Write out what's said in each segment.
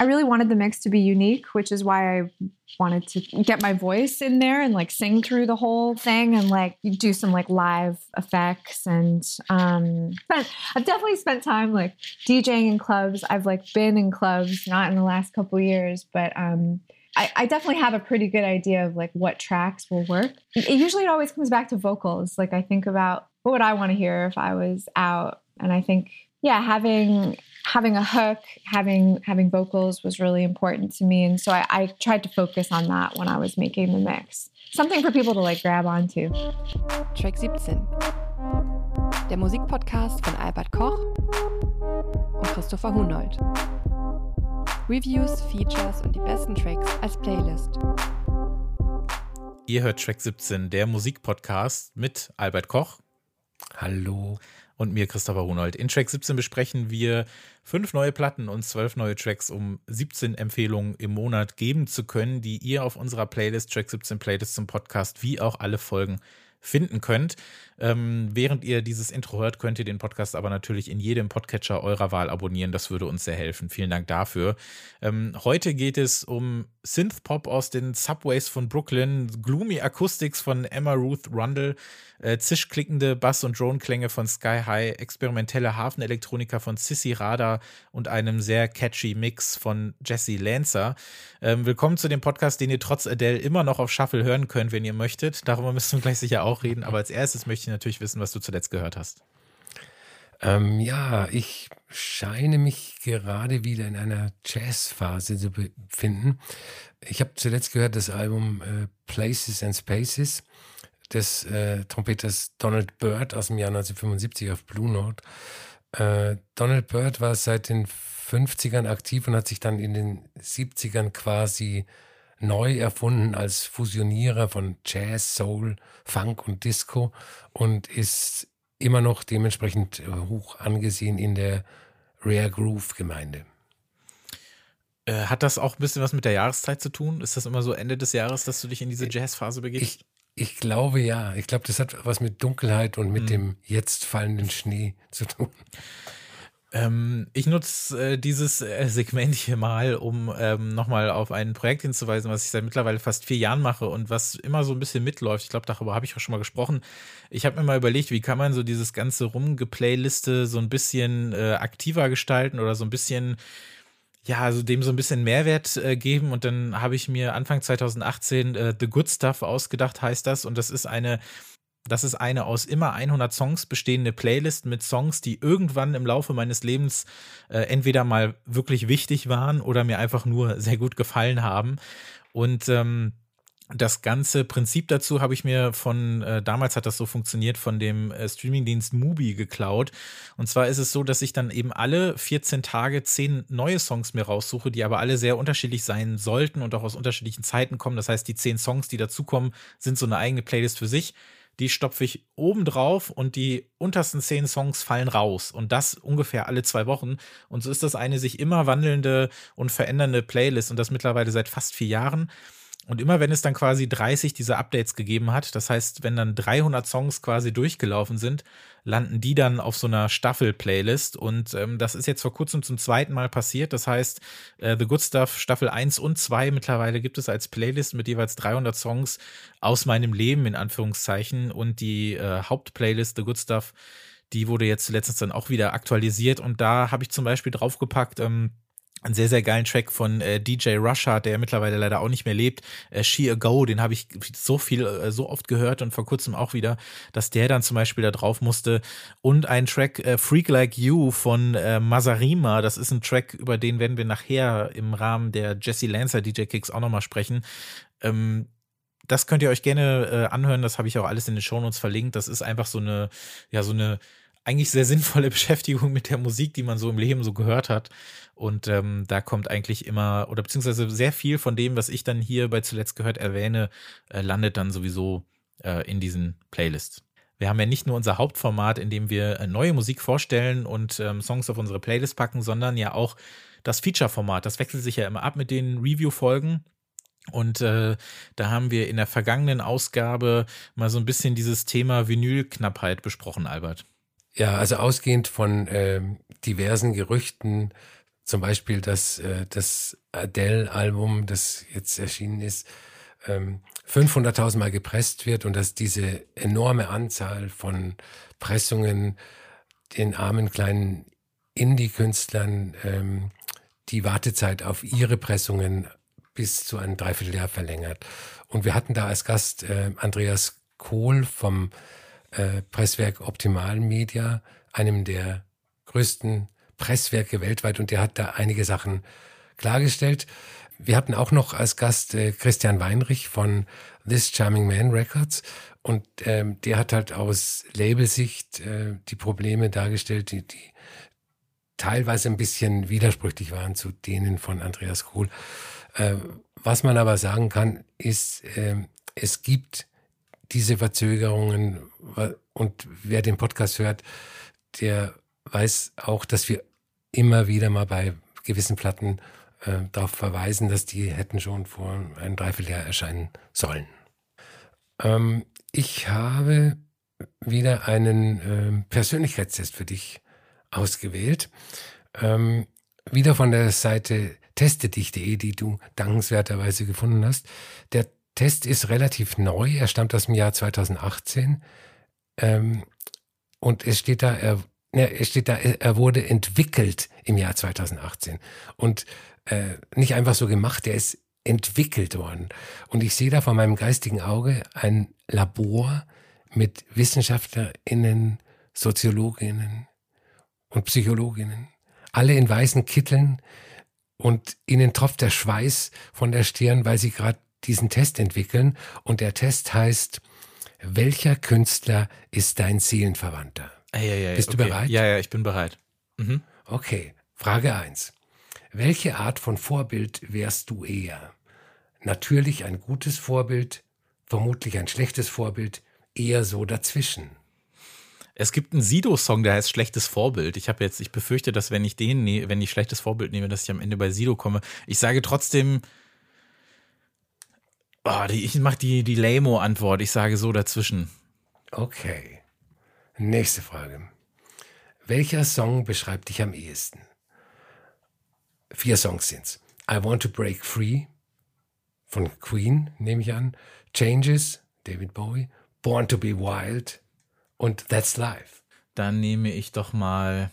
I really wanted the mix to be unique, which is why I wanted to get my voice in there and like sing through the whole thing and like do some like live effects and um but I've definitely spent time like DJing in clubs. I've like been in clubs, not in the last couple years, but um I, I, definitely have a pretty good idea of like what tracks will work. It, usually it always comes back to vocals. Like I think about what would I want to hear if I was out and I think yeah, having having a hook, having having vocals was really important to me, and so I, I tried to focus on that when I was making the mix. Something for people to like grab onto. Track 17. Der Musikpodcast von Albert Koch und Christopher Hunold. Reviews, Features und die besten Tracks als Playlist. Ihr hört Track 17, der Musikpodcast mit Albert Koch. Hallo und mir, Christopher Runold. In Track 17 besprechen wir fünf neue Platten und zwölf neue Tracks, um 17 Empfehlungen im Monat geben zu können, die ihr auf unserer Playlist, Track 17 Playlist zum Podcast, wie auch alle Folgen finden könnt. Ähm, während ihr dieses Intro hört, könnt ihr den Podcast aber natürlich in jedem Podcatcher eurer Wahl abonnieren. Das würde uns sehr helfen. Vielen Dank dafür. Ähm, heute geht es um Synthpop aus den Subways von Brooklyn, Gloomy Acoustics von Emma Ruth Rundle, äh, zischklickende Bass- und Drone-Klänge von Sky High, experimentelle Hafenelektronika von Sissy Radar und einem sehr catchy Mix von Jesse Lancer. Ähm, willkommen zu dem Podcast, den ihr trotz Adele immer noch auf Shuffle hören könnt, wenn ihr möchtet. Darüber müssen wir gleich sicher auch reden. Aber als erstes möchte ich ich natürlich wissen, was du zuletzt gehört hast. Ähm, ja, ich scheine mich gerade wieder in einer Jazzphase zu befinden. Ich habe zuletzt gehört das Album äh, Places and Spaces des äh, Trompeters Donald Byrd aus dem Jahr 1975 auf Blue Note. Äh, Donald Byrd war seit den 50ern aktiv und hat sich dann in den 70ern quasi neu erfunden als Fusionierer von Jazz, Soul, Funk und Disco und ist immer noch dementsprechend äh, hoch angesehen in der Rare Groove Gemeinde. Äh, hat das auch ein bisschen was mit der Jahreszeit zu tun? Ist das immer so Ende des Jahres, dass du dich in diese Jazzphase begibst? Ich, ich glaube ja. Ich glaube, das hat was mit Dunkelheit und mit mhm. dem jetzt fallenden Schnee zu tun. Ähm, ich nutze äh, dieses äh, Segment hier mal, um ähm, nochmal auf ein Projekt hinzuweisen, was ich seit mittlerweile fast vier Jahren mache und was immer so ein bisschen mitläuft. Ich glaube, darüber habe ich auch schon mal gesprochen. Ich habe mir mal überlegt, wie kann man so dieses ganze Rumgeplayliste so ein bisschen äh, aktiver gestalten oder so ein bisschen ja, also dem so ein bisschen Mehrwert äh, geben. Und dann habe ich mir Anfang 2018 äh, The Good Stuff ausgedacht, heißt das. Und das ist eine das ist eine aus immer 100 Songs bestehende Playlist mit Songs, die irgendwann im Laufe meines Lebens äh, entweder mal wirklich wichtig waren oder mir einfach nur sehr gut gefallen haben. Und ähm, das ganze Prinzip dazu habe ich mir von, äh, damals hat das so funktioniert, von dem äh, Streamingdienst Mubi geklaut. Und zwar ist es so, dass ich dann eben alle 14 Tage 10 neue Songs mir raussuche, die aber alle sehr unterschiedlich sein sollten und auch aus unterschiedlichen Zeiten kommen. Das heißt, die 10 Songs, die dazukommen, sind so eine eigene Playlist für sich die stopfe ich oben drauf und die untersten zehn Songs fallen raus. Und das ungefähr alle zwei Wochen. Und so ist das eine sich immer wandelnde und verändernde Playlist und das mittlerweile seit fast vier Jahren. Und immer wenn es dann quasi 30 dieser Updates gegeben hat, das heißt, wenn dann 300 Songs quasi durchgelaufen sind, landen die dann auf so einer Staffel-Playlist. Und ähm, das ist jetzt vor kurzem zum zweiten Mal passiert. Das heißt, äh, The Good Stuff Staffel 1 und 2 mittlerweile gibt es als Playlist mit jeweils 300 Songs aus meinem Leben in Anführungszeichen. Und die äh, Hauptplaylist The Good Stuff, die wurde jetzt letztens dann auch wieder aktualisiert. Und da habe ich zum Beispiel draufgepackt, ähm, einen sehr, sehr geilen Track von äh, DJ Rusher, der mittlerweile leider auch nicht mehr lebt. Äh, She a Go, den habe ich so viel, äh, so oft gehört und vor kurzem auch wieder, dass der dann zum Beispiel da drauf musste. Und ein Track äh, Freak Like You von äh, Mazarima, das ist ein Track, über den werden wir nachher im Rahmen der Jesse Lancer DJ Kicks auch nochmal sprechen. Ähm, das könnt ihr euch gerne äh, anhören, das habe ich auch alles in den Shownotes verlinkt. Das ist einfach so eine, ja, so eine eigentlich sehr sinnvolle Beschäftigung mit der Musik, die man so im Leben so gehört hat. Und ähm, da kommt eigentlich immer, oder beziehungsweise sehr viel von dem, was ich dann hier bei zuletzt gehört erwähne, äh, landet dann sowieso äh, in diesen Playlists. Wir haben ja nicht nur unser Hauptformat, in dem wir äh, neue Musik vorstellen und ähm, Songs auf unsere Playlist packen, sondern ja auch das Feature-Format. Das wechselt sich ja immer ab mit den Review-Folgen. Und äh, da haben wir in der vergangenen Ausgabe mal so ein bisschen dieses Thema Vinylknappheit besprochen, Albert. Ja, also ausgehend von äh, diversen Gerüchten zum Beispiel, dass äh, das Adele-Album, das jetzt erschienen ist, ähm, 500.000 Mal gepresst wird und dass diese enorme Anzahl von Pressungen den armen kleinen Indie-Künstlern ähm, die Wartezeit auf ihre Pressungen bis zu einem Dreivierteljahr verlängert. Und wir hatten da als Gast äh, Andreas Kohl vom äh, Presswerk Optimal Media, einem der größten Presswerke weltweit, und der hat da einige Sachen klargestellt. Wir hatten auch noch als Gast äh, Christian Weinrich von This Charming Man Records und ähm, der hat halt aus Labelsicht äh, die Probleme dargestellt, die, die teilweise ein bisschen widersprüchlich waren zu denen von Andreas Kohl. Äh, was man aber sagen kann, ist, äh, es gibt diese Verzögerungen und wer den Podcast hört, der weiß auch, dass wir immer wieder mal bei gewissen Platten äh, darauf verweisen, dass die hätten schon vor einem Dreivierteljahr erscheinen sollen. Ähm, ich habe wieder einen ähm, Persönlichkeitstest für dich ausgewählt. Ähm, wieder von der Seite testedich.de, die du dankenswerterweise gefunden hast. Der Test ist relativ neu, er stammt aus dem Jahr 2018. Ähm, und es steht da, er, ne, es steht da, er wurde entwickelt im Jahr 2018. Und äh, nicht einfach so gemacht, der ist entwickelt worden. Und ich sehe da vor meinem geistigen Auge ein Labor mit WissenschaftlerInnen, Soziologinnen und Psychologinnen, alle in weißen Kitteln und ihnen tropft der Schweiß von der Stirn, weil sie gerade diesen Test entwickeln. Und der Test heißt, welcher Künstler ist dein Seelenverwandter? Ei, ei, ei, Bist okay. du bereit? Ja, ja, ich bin bereit. Mhm. Okay, Frage eins: Welche Art von Vorbild wärst du eher? Natürlich ein gutes Vorbild, vermutlich ein schlechtes Vorbild, eher so dazwischen. Es gibt einen Sido-Song, der heißt Schlechtes Vorbild. Ich habe jetzt, ich befürchte, dass wenn ich den, ne, wenn ich schlechtes Vorbild nehme, dass ich am Ende bei Sido komme. Ich sage trotzdem, oh, die, ich mache die, die Lamo-Antwort. Ich sage so dazwischen. Okay. Nächste Frage. Welcher Song beschreibt dich am ehesten? Vier Songs sind's. I Want to Break Free von Queen, nehme ich an. Changes, David Bowie. Born to be Wild und That's Life. Dann nehme ich doch mal,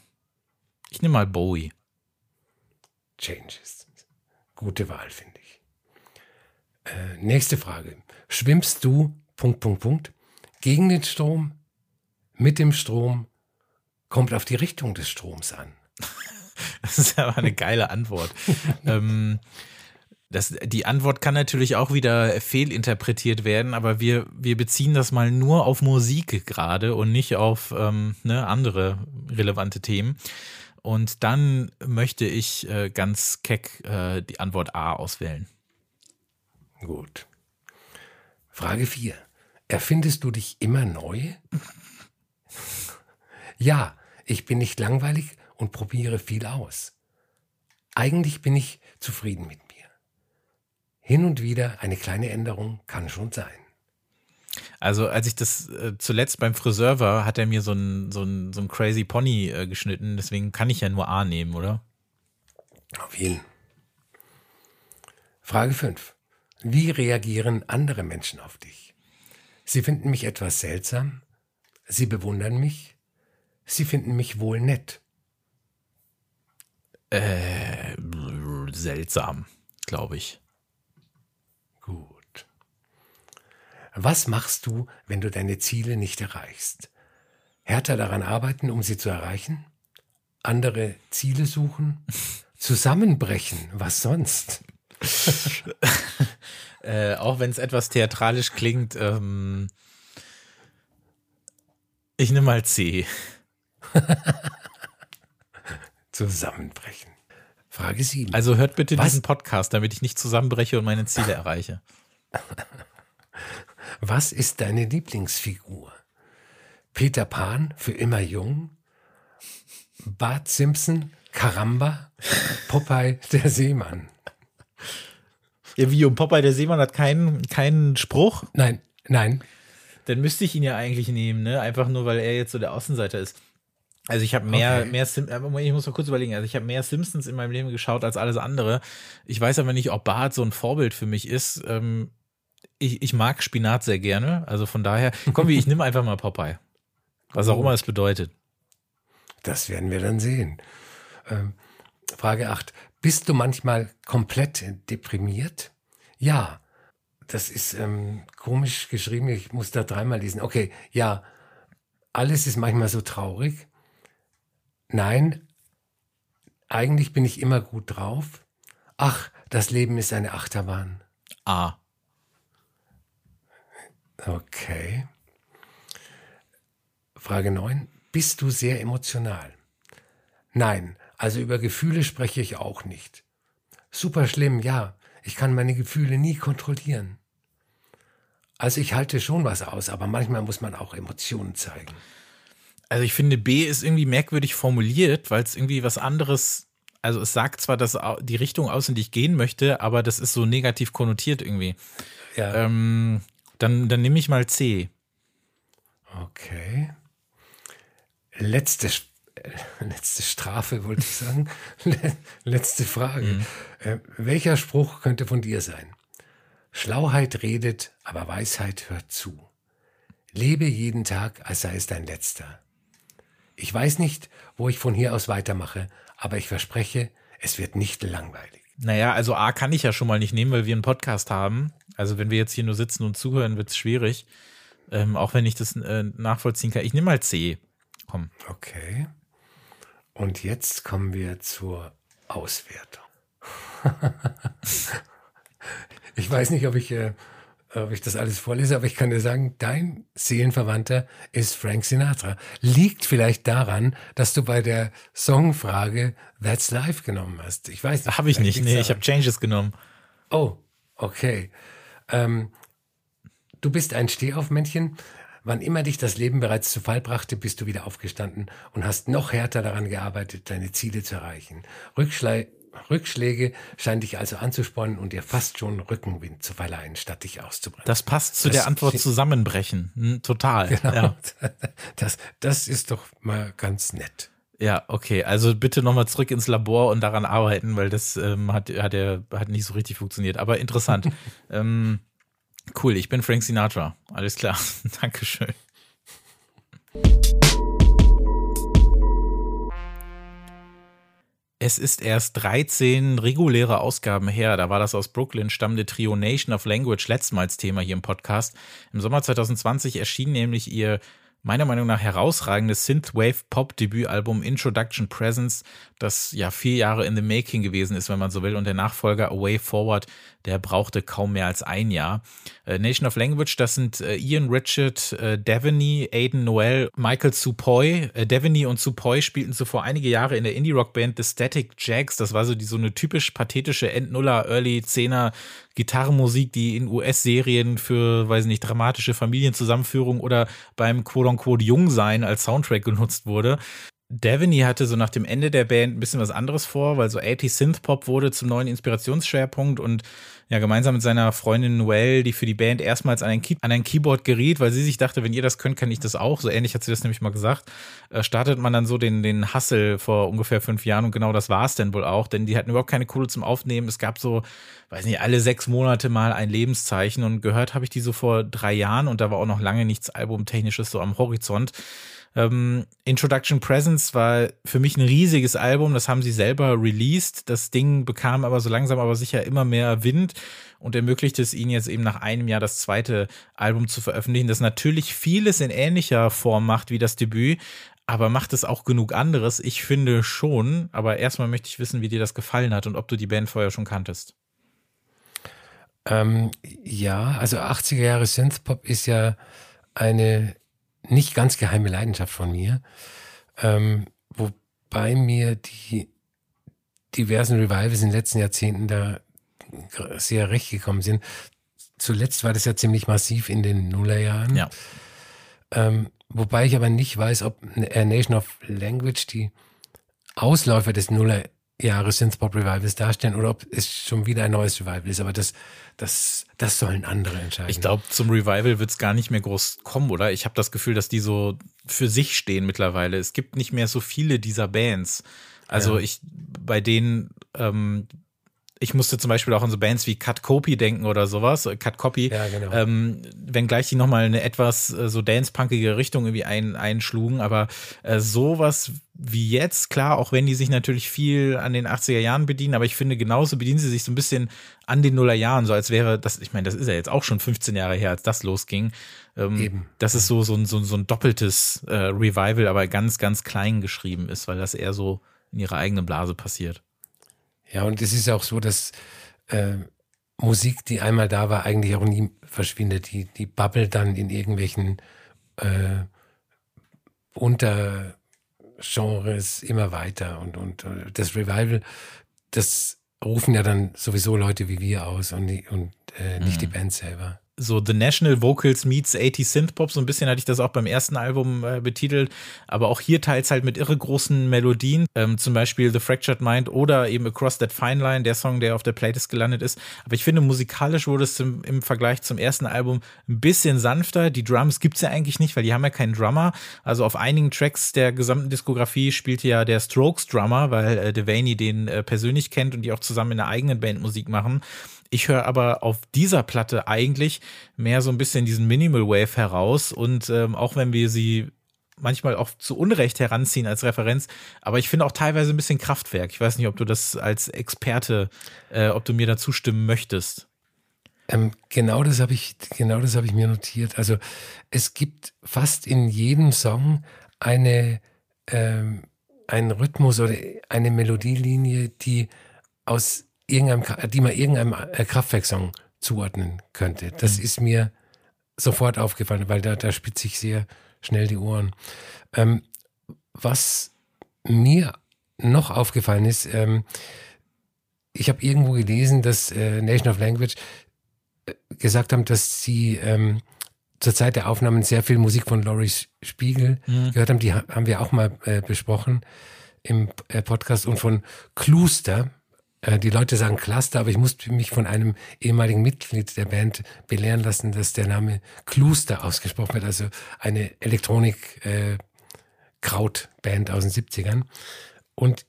ich nehme mal Bowie. Changes. Gute Wahl, finde ich. Äh, nächste Frage. Schwimmst du, Punkt, Punkt, Punkt, gegen den Strom, mit dem Strom, kommt auf die Richtung des Stroms an? Das ist aber eine geile Antwort. ähm, das, die Antwort kann natürlich auch wieder fehlinterpretiert werden, aber wir, wir beziehen das mal nur auf Musik gerade und nicht auf ähm, ne, andere relevante Themen. Und dann möchte ich äh, ganz keck äh, die Antwort A auswählen. Gut. Frage 4. Erfindest du dich immer neu? ja, ich bin nicht langweilig und probiere viel aus. Eigentlich bin ich zufrieden mit mir. Hin und wieder eine kleine Änderung kann schon sein. Also als ich das äh, zuletzt beim Friseur war, hat er mir so ein, so so Crazy Pony äh, geschnitten. Deswegen kann ich ja nur A nehmen, oder? Auf jeden. Frage 5. Wie reagieren andere Menschen auf dich? Sie finden mich etwas seltsam. Sie bewundern mich. Sie finden mich wohl nett. Äh, seltsam, glaube ich. Gut. Was machst du, wenn du deine Ziele nicht erreichst? Härter daran arbeiten, um sie zu erreichen? Andere Ziele suchen? Zusammenbrechen? Was sonst? Äh, auch wenn es etwas theatralisch klingt, ähm, ich nehme mal C. Zusammenbrechen. Frage 7. Also hört bitte Was? diesen Podcast, damit ich nicht zusammenbreche und meine Ziele erreiche. Was ist deine Lieblingsfigur? Peter Pan für immer jung? Bart Simpson, Karamba, Popeye der Seemann. Ja, wie um Popeye der Seemann hat keinen, keinen Spruch, Nein, nein, dann müsste ich ihn ja eigentlich nehmen, ne? Einfach nur, weil er jetzt so der Außenseiter ist. Also ich habe mehr, Okay. mehr Sim äh, ich muss mal kurz überlegen, also ich habe mehr Simpsons in meinem Leben geschaut als alles andere. Ich weiß aber nicht, ob Bart so ein Vorbild für mich ist. Ähm, ich, ich mag Spinat sehr gerne, also von daher, komm, wie, ich nehme einfach mal Popeye. Was auch Oh. immer es bedeutet. Das werden wir dann sehen. Ähm, Frage 8. Bist du manchmal komplett deprimiert? Ja. Das ist ähm, komisch geschrieben. Ich muss da dreimal lesen. Okay, ja. Alles ist manchmal so traurig. Nein. Eigentlich bin ich immer gut drauf. Ach, das Leben ist eine Achterbahn. A. Okay. Frage 9. Bist du sehr emotional? Nein, also über Gefühle spreche ich auch nicht. Super schlimm, ja. Ich kann meine Gefühle nie kontrollieren. Also ich halte schon was aus, aber manchmal muss man auch Emotionen zeigen. Also ich finde, B ist irgendwie merkwürdig formuliert, weil es irgendwie was anderes, also es sagt zwar, dass die Richtung aus, in die ich gehen möchte, aber das ist so negativ konnotiert irgendwie. Ja, Ähm, dann, dann nehme ich mal C. okay. Letzte, Sch- äh, letzte Strafe, wollte ich sagen. Le- letzte Frage. Äh, welcher Spruch könnte von dir sein? Schlauheit redet, aber Weisheit hört zu. Lebe jeden Tag, als sei es dein letzter. Ich weiß nicht, wo ich von hier aus weitermache, aber ich verspreche, es wird nicht langweilig. Naja, also A kann ich ja schon mal nicht nehmen, weil wir einen Podcast haben. Also wenn wir jetzt hier nur sitzen und zuhören, wird es schwierig. Ähm, auch wenn ich das äh, nachvollziehen kann. Ich nehme mal C. Komm. Okay. Und jetzt kommen wir zur Auswertung. ich weiß nicht, ob ich, äh, ob ich das alles vorlese, aber ich kann dir sagen, dein Seelenverwandter ist Frank Sinatra. Liegt vielleicht daran, dass du bei der Songfrage That's Life genommen hast. Ich weiß nicht. Habe ich nicht. Nee, ich daran. habe Changes genommen. Oh, okay. Ähm, du bist ein Stehaufmännchen. Wann immer dich das Leben bereits zu Fall brachte, bist du wieder aufgestanden und hast noch härter daran gearbeitet, deine Ziele zu erreichen. Rückschlei Rückschläge scheinen dich also anzuspornen und dir fast schon Rückenwind zu verleihen, statt dich auszubrennen. Das passt zu Das- der Antwort zusammenbrechen. Hm, total. Genau. Ja. Das, das ist doch mal ganz nett. ja, okay. Also bitte nochmal zurück ins Labor und daran arbeiten, weil das ähm, hat, hat, er, hat nicht so richtig funktioniert. Aber interessant. ähm, cool, ich bin Frank Sinatra. Alles klar. Dankeschön. Es ist erst 13 reguläre Ausgaben her, da war das aus Brooklyn stammende Trio Nation of Language letztmals Thema hier im Podcast. Im Sommer 2020 erschien nämlich ihr meiner Meinung nach herausragendes Synthwave-Pop-Debütalbum Introduction Presence, das ja vier Jahre in the making gewesen ist, wenn man so will. Und der Nachfolger A Way Forward, der brauchte kaum mehr als ein Jahr. Äh, Nation of Language, das sind äh, Ian Richard, äh, Devaney, Aiden Noel, Michael Supoy. Äh, Devaney und Supoy spielten zuvor einige Jahre in der Indie-Rock-Band The Static Jags. Das war so die so eine typisch pathetische Endnuller, Early 10er Gitarrenmusik, die in US-Serien für, weiß nicht, dramatische Familienzusammenführung oder beim quote-unquote Jungsein als Soundtrack genutzt wurde. Devaney hatte so nach dem Ende der Band ein bisschen was anderes vor, weil so 80 Synthpop wurde zum neuen Inspirationsschwerpunkt und ja, gemeinsam mit seiner Freundin Noelle, die für die Band erstmals an ein, an ein Keyboard geriet, weil sie sich dachte, wenn ihr das könnt, kann ich das auch. So ähnlich hat sie das nämlich mal gesagt. Äh, startet man dann so den, den Hustle vor ungefähr fünf Jahren und genau das war es denn wohl auch, denn die hatten überhaupt keine Kohle zum Aufnehmen. Es gab so, weiß nicht, alle sechs Monate mal ein Lebenszeichen und gehört habe ich die so vor drei Jahren und da war auch noch lange nichts Albumtechnisches so am Horizont. Ähm, Introduction Presence war für mich ein riesiges Album, das haben sie selber released. Das Ding bekam aber so langsam aber sicher immer mehr Wind und ermöglichte es ihnen jetzt eben nach einem Jahr das zweite Album zu veröffentlichen, das natürlich vieles in ähnlicher Form macht wie das Debüt, aber macht es auch genug anderes? Ich finde schon, aber erstmal möchte ich wissen, wie dir das gefallen hat und ob du die Band vorher schon kanntest. Ähm, ja, also 80er Jahre Synthpop ist ja eine nicht ganz geheime Leidenschaft von mir, ähm, wobei mir die diversen Revivals in den letzten Jahrzehnten da sehr recht gekommen sind. Zuletzt war das ja ziemlich massiv in den Nullerjahren. Ja. Ähm, wobei ich aber nicht weiß, ob äh, Nation of Language die Ausläufer des Nuller Jahre Synthpop-Revivals darstellen oder ob es schon wieder ein neues Revival ist. Aber das, das, das sollen andere entscheiden. Ich glaube, zum Revival wird es gar nicht mehr groß kommen, oder? Ich habe das Gefühl, dass die so für sich stehen mittlerweile. Es gibt nicht mehr so viele dieser Bands. Also ja. ich, bei denen ähm, ich musste zum Beispiel auch an so Bands wie Cut Copy denken oder sowas, äh, Cut Copy, ja, genau. ähm, wenngleich die nochmal eine etwas äh, so dance-punkige Richtung irgendwie ein, einschlugen, aber äh, sowas wie jetzt, klar, auch wenn die sich natürlich viel an den 80er Jahren bedienen, aber ich finde, genauso bedienen sie sich so ein bisschen an den Nuller Jahren, so als wäre das, ich meine, das ist ja jetzt auch schon 15 Jahre her, als das losging. Ähm, Eben. Das ist so, so, ein, so, so ein doppeltes äh, Revival, aber ganz, ganz klein geschrieben ist, weil das eher so in ihrer eigenen Blase passiert. Ja, und es ist auch so, dass äh, Musik, die einmal da war, eigentlich auch nie verschwindet. Die, die babbelt dann in irgendwelchen äh, Untergenres immer weiter. Und, und äh, das Revival, das rufen ja dann sowieso Leute wie wir aus und, die, und äh, nicht mhm. die Band selber so The National Vocals meets 80 Synthpop, so ein bisschen hatte ich das auch beim ersten Album äh, betitelt, aber auch hier teils halt mit irre großen Melodien, ähm, zum Beispiel The Fractured Mind oder eben Across That Fine Line, der Song, der auf der Playlist gelandet ist. Aber ich finde, musikalisch wurde es im, im Vergleich zum ersten Album ein bisschen sanfter. Die Drums gibt's ja eigentlich nicht, weil die haben ja keinen Drummer. Also auf einigen Tracks der gesamten Diskografie spielte ja der Strokes Drummer, weil äh, Devaney den äh, persönlich kennt und die auch zusammen in einer eigenen Band Musik machen. Ich höre aber auf dieser Platte eigentlich mehr so ein bisschen diesen Minimal Wave heraus und ähm, auch wenn wir sie manchmal auch zu Unrecht heranziehen als Referenz, aber ich finde auch teilweise ein bisschen Kraftwerk. Ich weiß nicht, ob du das als Experte, äh, ob du mir da zustimmen möchtest. Ähm, genau das habe ich, genau das habe ich mir notiert. Also es gibt fast in jedem Song eine ähm, einen Rhythmus oder eine Melodielinie, die aus irgendeinem, die man irgendeinem äh, Kraftwerksong zuordnen könnte. Das mhm. ist mir sofort aufgefallen, weil da, da spitze ich sehr schnell die Ohren. Ähm, was mir noch aufgefallen ist, ähm, ich habe irgendwo gelesen, dass äh, Nation of Language äh, gesagt haben, dass sie ähm, zur Zeit der Aufnahmen sehr viel Musik von Laurie Spiegel mhm. gehört haben. Die haben wir auch mal äh, besprochen im äh, Podcast und von Kluster. Äh, die Leute sagen Cluster, aber ich musste mich von einem ehemaligen Mitglied der Band belehren lassen, dass der Name Cluster ausgesprochen wird, also eine Elektronik äh, aus den 70ern. Und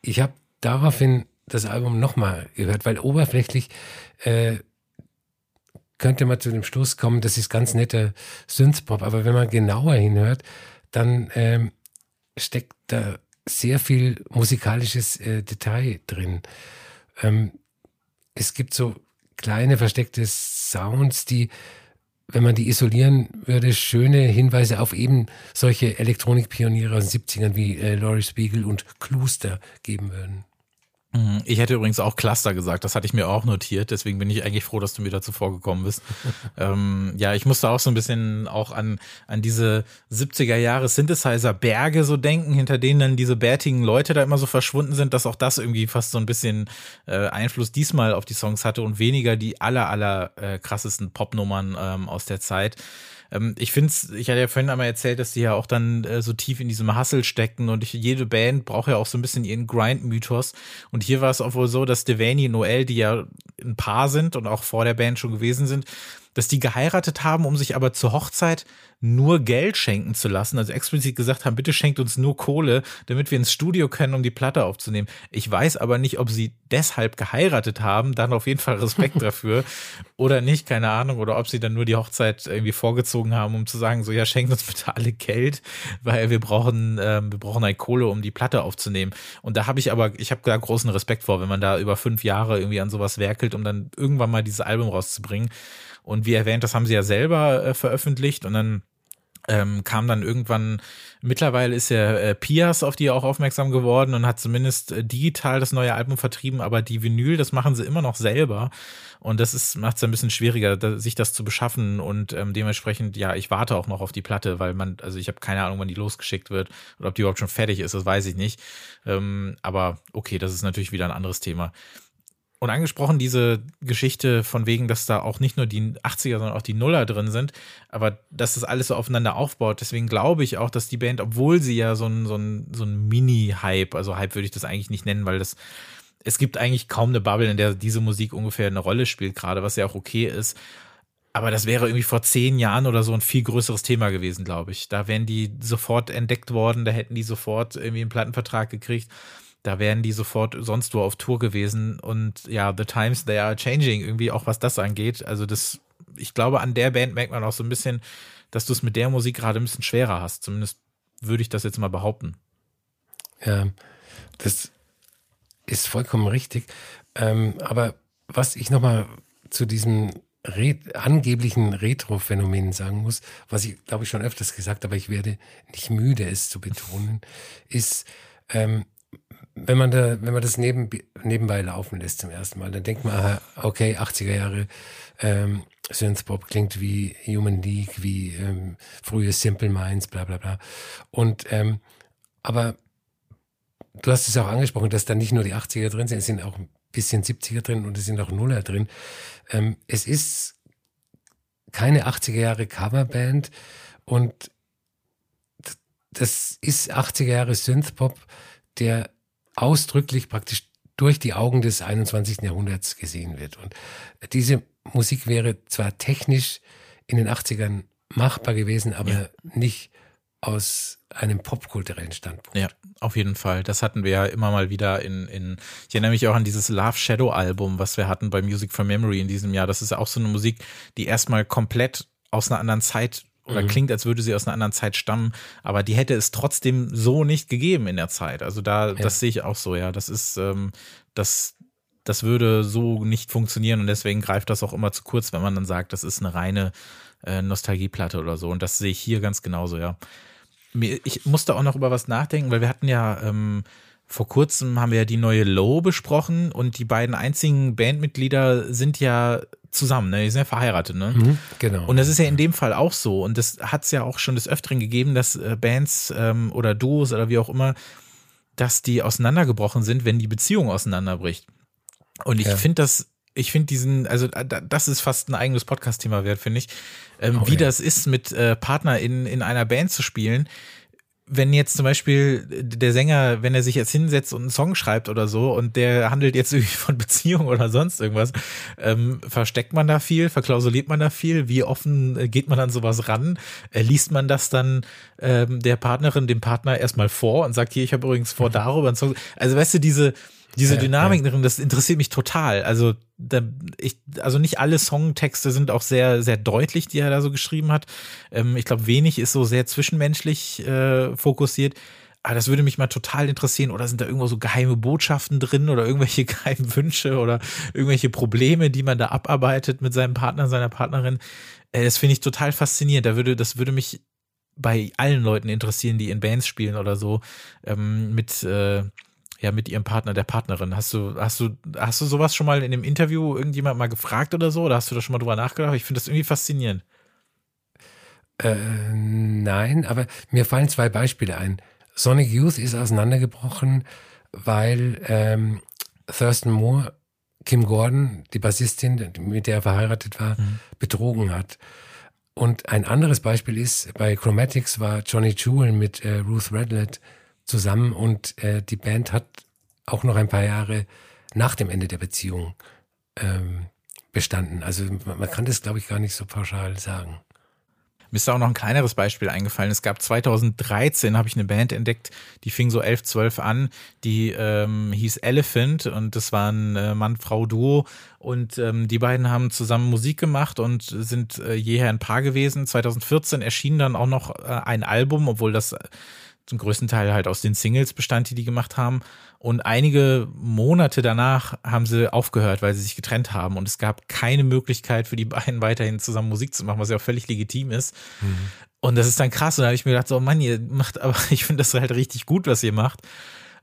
ich habe daraufhin das Album nochmal gehört, weil oberflächlich äh, könnte man zu dem Schluss kommen, das ist ganz netter Synthpop, aber wenn man genauer hinhört, dann ähm, steckt da sehr viel musikalisches äh, Detail drin. Ähm, es gibt so kleine versteckte Sounds, die, wenn man die isolieren würde, schöne Hinweise auf eben solche Elektronikpioniere aus den 70ern wie äh, Laurie Spiegel und Kluster geben würden. Mhm. Ich hätte übrigens auch Cluster gesagt, das hatte ich mir auch notiert, deswegen bin ich eigentlich froh, dass du mir dazu vorgekommen bist. ähm, ja, ich musste auch so ein bisschen auch an, an diese 70er Jahre Synthesizer-Berge so denken, hinter denen dann diese bärtigen Leute da immer so verschwunden sind, dass auch das irgendwie fast so ein bisschen äh, Einfluss diesmal auf die Songs hatte und weniger die aller, aller äh, krassesten Popnummern ähm, aus der Zeit. Ähm, ich finde ich hatte ja vorhin einmal erzählt, dass die ja auch dann äh, so tief in diesem Hustle stecken und ich, jede Band braucht ja auch so ein bisschen ihren Grind-Mythos. Und hier war es auch wohl so, dass Devaney und Noel, die ja ein Paar sind und auch vor der Band schon gewesen sind, dass die geheiratet haben, um sich aber zur Hochzeit nur Geld schenken zu lassen, also explizit gesagt haben, bitte schenkt uns nur Kohle, damit wir ins Studio können, um die Platte aufzunehmen. Ich weiß aber nicht, ob sie deshalb geheiratet haben, dann auf jeden Fall Respekt dafür oder nicht, keine Ahnung, oder ob sie dann nur die Hochzeit irgendwie vorgezogen haben, um zu sagen, so ja, schenkt uns bitte alle Geld, weil wir brauchen, äh, wir brauchen halt Kohle, um die Platte aufzunehmen. Und da habe ich aber, ich habe da großen Respekt vor, wenn man da über fünf Jahre irgendwie an sowas werkelt, um dann irgendwann mal dieses Album rauszubringen. Und wie erwähnt, das haben sie ja selber äh, veröffentlicht und dann ähm, kam dann irgendwann, mittlerweile ist ja äh, Pias auf die auch aufmerksam geworden und hat zumindest äh, digital das neue Album vertrieben, aber die Vinyl, das machen sie immer noch selber. Und das ist, macht es ein bisschen schwieriger, da, sich das zu beschaffen. Und ähm, dementsprechend, ja, ich warte auch noch auf die Platte, weil man, also ich habe keine Ahnung, wann die losgeschickt wird oder ob die überhaupt schon fertig ist, das weiß ich nicht. Ähm, aber okay, das ist natürlich wieder ein anderes Thema. Und angesprochen diese Geschichte von wegen, dass da auch nicht nur die 80er, sondern auch die Nuller drin sind, aber dass das alles so aufeinander aufbaut. Deswegen glaube ich auch, dass die Band, obwohl sie ja so ein, so ein, so ein Mini-Hype, also Hype würde ich das eigentlich nicht nennen, weil das, es gibt eigentlich kaum eine Bubble, in der diese Musik ungefähr eine Rolle spielt, gerade, was ja auch okay ist. Aber das wäre irgendwie vor zehn Jahren oder so ein viel größeres Thema gewesen, glaube ich. Da wären die sofort entdeckt worden, da hätten die sofort irgendwie einen Plattenvertrag gekriegt da wären die sofort sonst wo auf Tour gewesen. Und ja, The Times, they are changing, irgendwie auch was das angeht. Also das, ich glaube, an der Band merkt man auch so ein bisschen, dass du es mit der Musik gerade ein bisschen schwerer hast. Zumindest würde ich das jetzt mal behaupten. Ja, das ist vollkommen richtig. Ähm, aber was ich nochmal zu diesem Re angeblichen Retro-Phänomen sagen muss, was ich glaube ich schon öfters gesagt, aber ich werde nicht müde, es zu betonen, ist, ähm, wenn man da, wenn man das neben, nebenbei laufen lässt zum ersten Mal, dann denkt man, okay, 80er Jahre ähm, Synthpop klingt wie Human League, wie ähm, frühe Simple Minds, bla bla bla. Und ähm, aber du hast es auch angesprochen, dass da nicht nur die 80er drin sind, es sind auch ein bisschen 70er drin und es sind auch Nuller drin. Ähm, es ist keine 80er Jahre Coverband und das ist 80er Jahre Synthpop, der ausdrücklich praktisch durch die Augen des 21. Jahrhunderts gesehen wird. Und diese Musik wäre zwar technisch in den 80ern machbar gewesen, aber ja. nicht aus einem popkulturellen Standpunkt. Ja, auf jeden Fall. Das hatten wir ja immer mal wieder in, in ich erinnere mich auch an dieses Love Shadow Album, was wir hatten bei Music for Memory in diesem Jahr. Das ist auch so eine Musik, die erstmal komplett aus einer anderen Zeit oder mhm. klingt, als würde sie aus einer anderen Zeit stammen, aber die hätte es trotzdem so nicht gegeben in der Zeit. Also da, ja. das sehe ich auch so, ja. Das ist, ähm, das, das würde so nicht funktionieren und deswegen greift das auch immer zu kurz, wenn man dann sagt, das ist eine reine äh, Nostalgieplatte oder so. Und das sehe ich hier ganz genauso, ja. Ich musste auch noch über was nachdenken, weil wir hatten ja ähm, vor kurzem haben wir ja die neue Low besprochen und die beiden einzigen Bandmitglieder sind ja zusammen, ne? Die sind ja verheiratet, ne? Mhm, genau. Und das ist ja in dem Fall auch so. Und das hat es ja auch schon des Öfteren gegeben, dass äh, Bands ähm, oder Duos oder wie auch immer, dass die auseinandergebrochen sind, wenn die Beziehung auseinanderbricht. Und ich ja. finde das, ich finde diesen, also das ist fast ein eigenes Podcast-Thema wert, finde ich, ähm, oh, wie ja. das ist, mit äh, Partner in, in einer Band zu spielen wenn jetzt zum Beispiel der Sänger, wenn er sich jetzt hinsetzt und einen Song schreibt oder so und der handelt jetzt irgendwie von Beziehung oder sonst irgendwas, ähm, versteckt man da viel, verklausuliert man da viel? Wie offen äh, geht man an sowas ran? Äh, liest man das dann ähm, der Partnerin, dem Partner erstmal vor und sagt, hier, ich habe übrigens vor, darüber einen Song. Also weißt du, diese, diese Dynamik drin, das interessiert mich total. Also, da, ich, also nicht alle Songtexte sind auch sehr, sehr deutlich, die er da so geschrieben hat. Ähm, ich glaube, wenig ist so sehr zwischenmenschlich äh, fokussiert. Aber das würde mich mal total interessieren. Oder sind da irgendwo so geheime Botschaften drin oder irgendwelche geheimen Wünsche oder irgendwelche Probleme, die man da abarbeitet mit seinem Partner, seiner Partnerin? Äh, das finde ich total faszinierend. Da würde, das würde mich bei allen Leuten interessieren, die in Bands spielen oder so, ähm, mit, äh, ja mit ihrem Partner, der Partnerin. Hast du, hast du, hast du sowas schon mal in einem Interview irgendjemand mal gefragt oder so? Oder hast du da schon mal drüber nachgedacht? Ich finde das irgendwie faszinierend. Äh, nein, aber mir fallen zwei Beispiele ein. Sonic Youth ist auseinandergebrochen, weil ähm, Thurston Moore Kim Gordon, die Bassistin, mit der er verheiratet war, mhm. betrogen hat. Und ein anderes Beispiel ist, bei Chromatics war Johnny Jewel mit äh, Ruth Redlett zusammen und äh, die Band hat auch noch ein paar Jahre nach dem Ende der Beziehung ähm, bestanden. Also man kann das, glaube ich, gar nicht so pauschal sagen. Mir ist auch noch ein kleineres Beispiel eingefallen. Es gab 2013, habe ich eine Band entdeckt, die fing so 11, 12 an, die ähm, hieß Elephant und das war ein äh, Mann-Frau-Duo und ähm, die beiden haben zusammen Musik gemacht und sind äh, jeher ein Paar gewesen. 2014 erschien dann auch noch äh, ein Album, obwohl das zum größten Teil halt aus den Singles bestand, die die gemacht haben. Und einige Monate danach haben sie aufgehört, weil sie sich getrennt haben. Und es gab keine Möglichkeit für die beiden weiterhin zusammen Musik zu machen, was ja auch völlig legitim ist. Mhm. Und das ist dann krass. Und da habe ich mir gedacht, so Mann, ihr macht, aber ich finde das halt richtig gut, was ihr macht.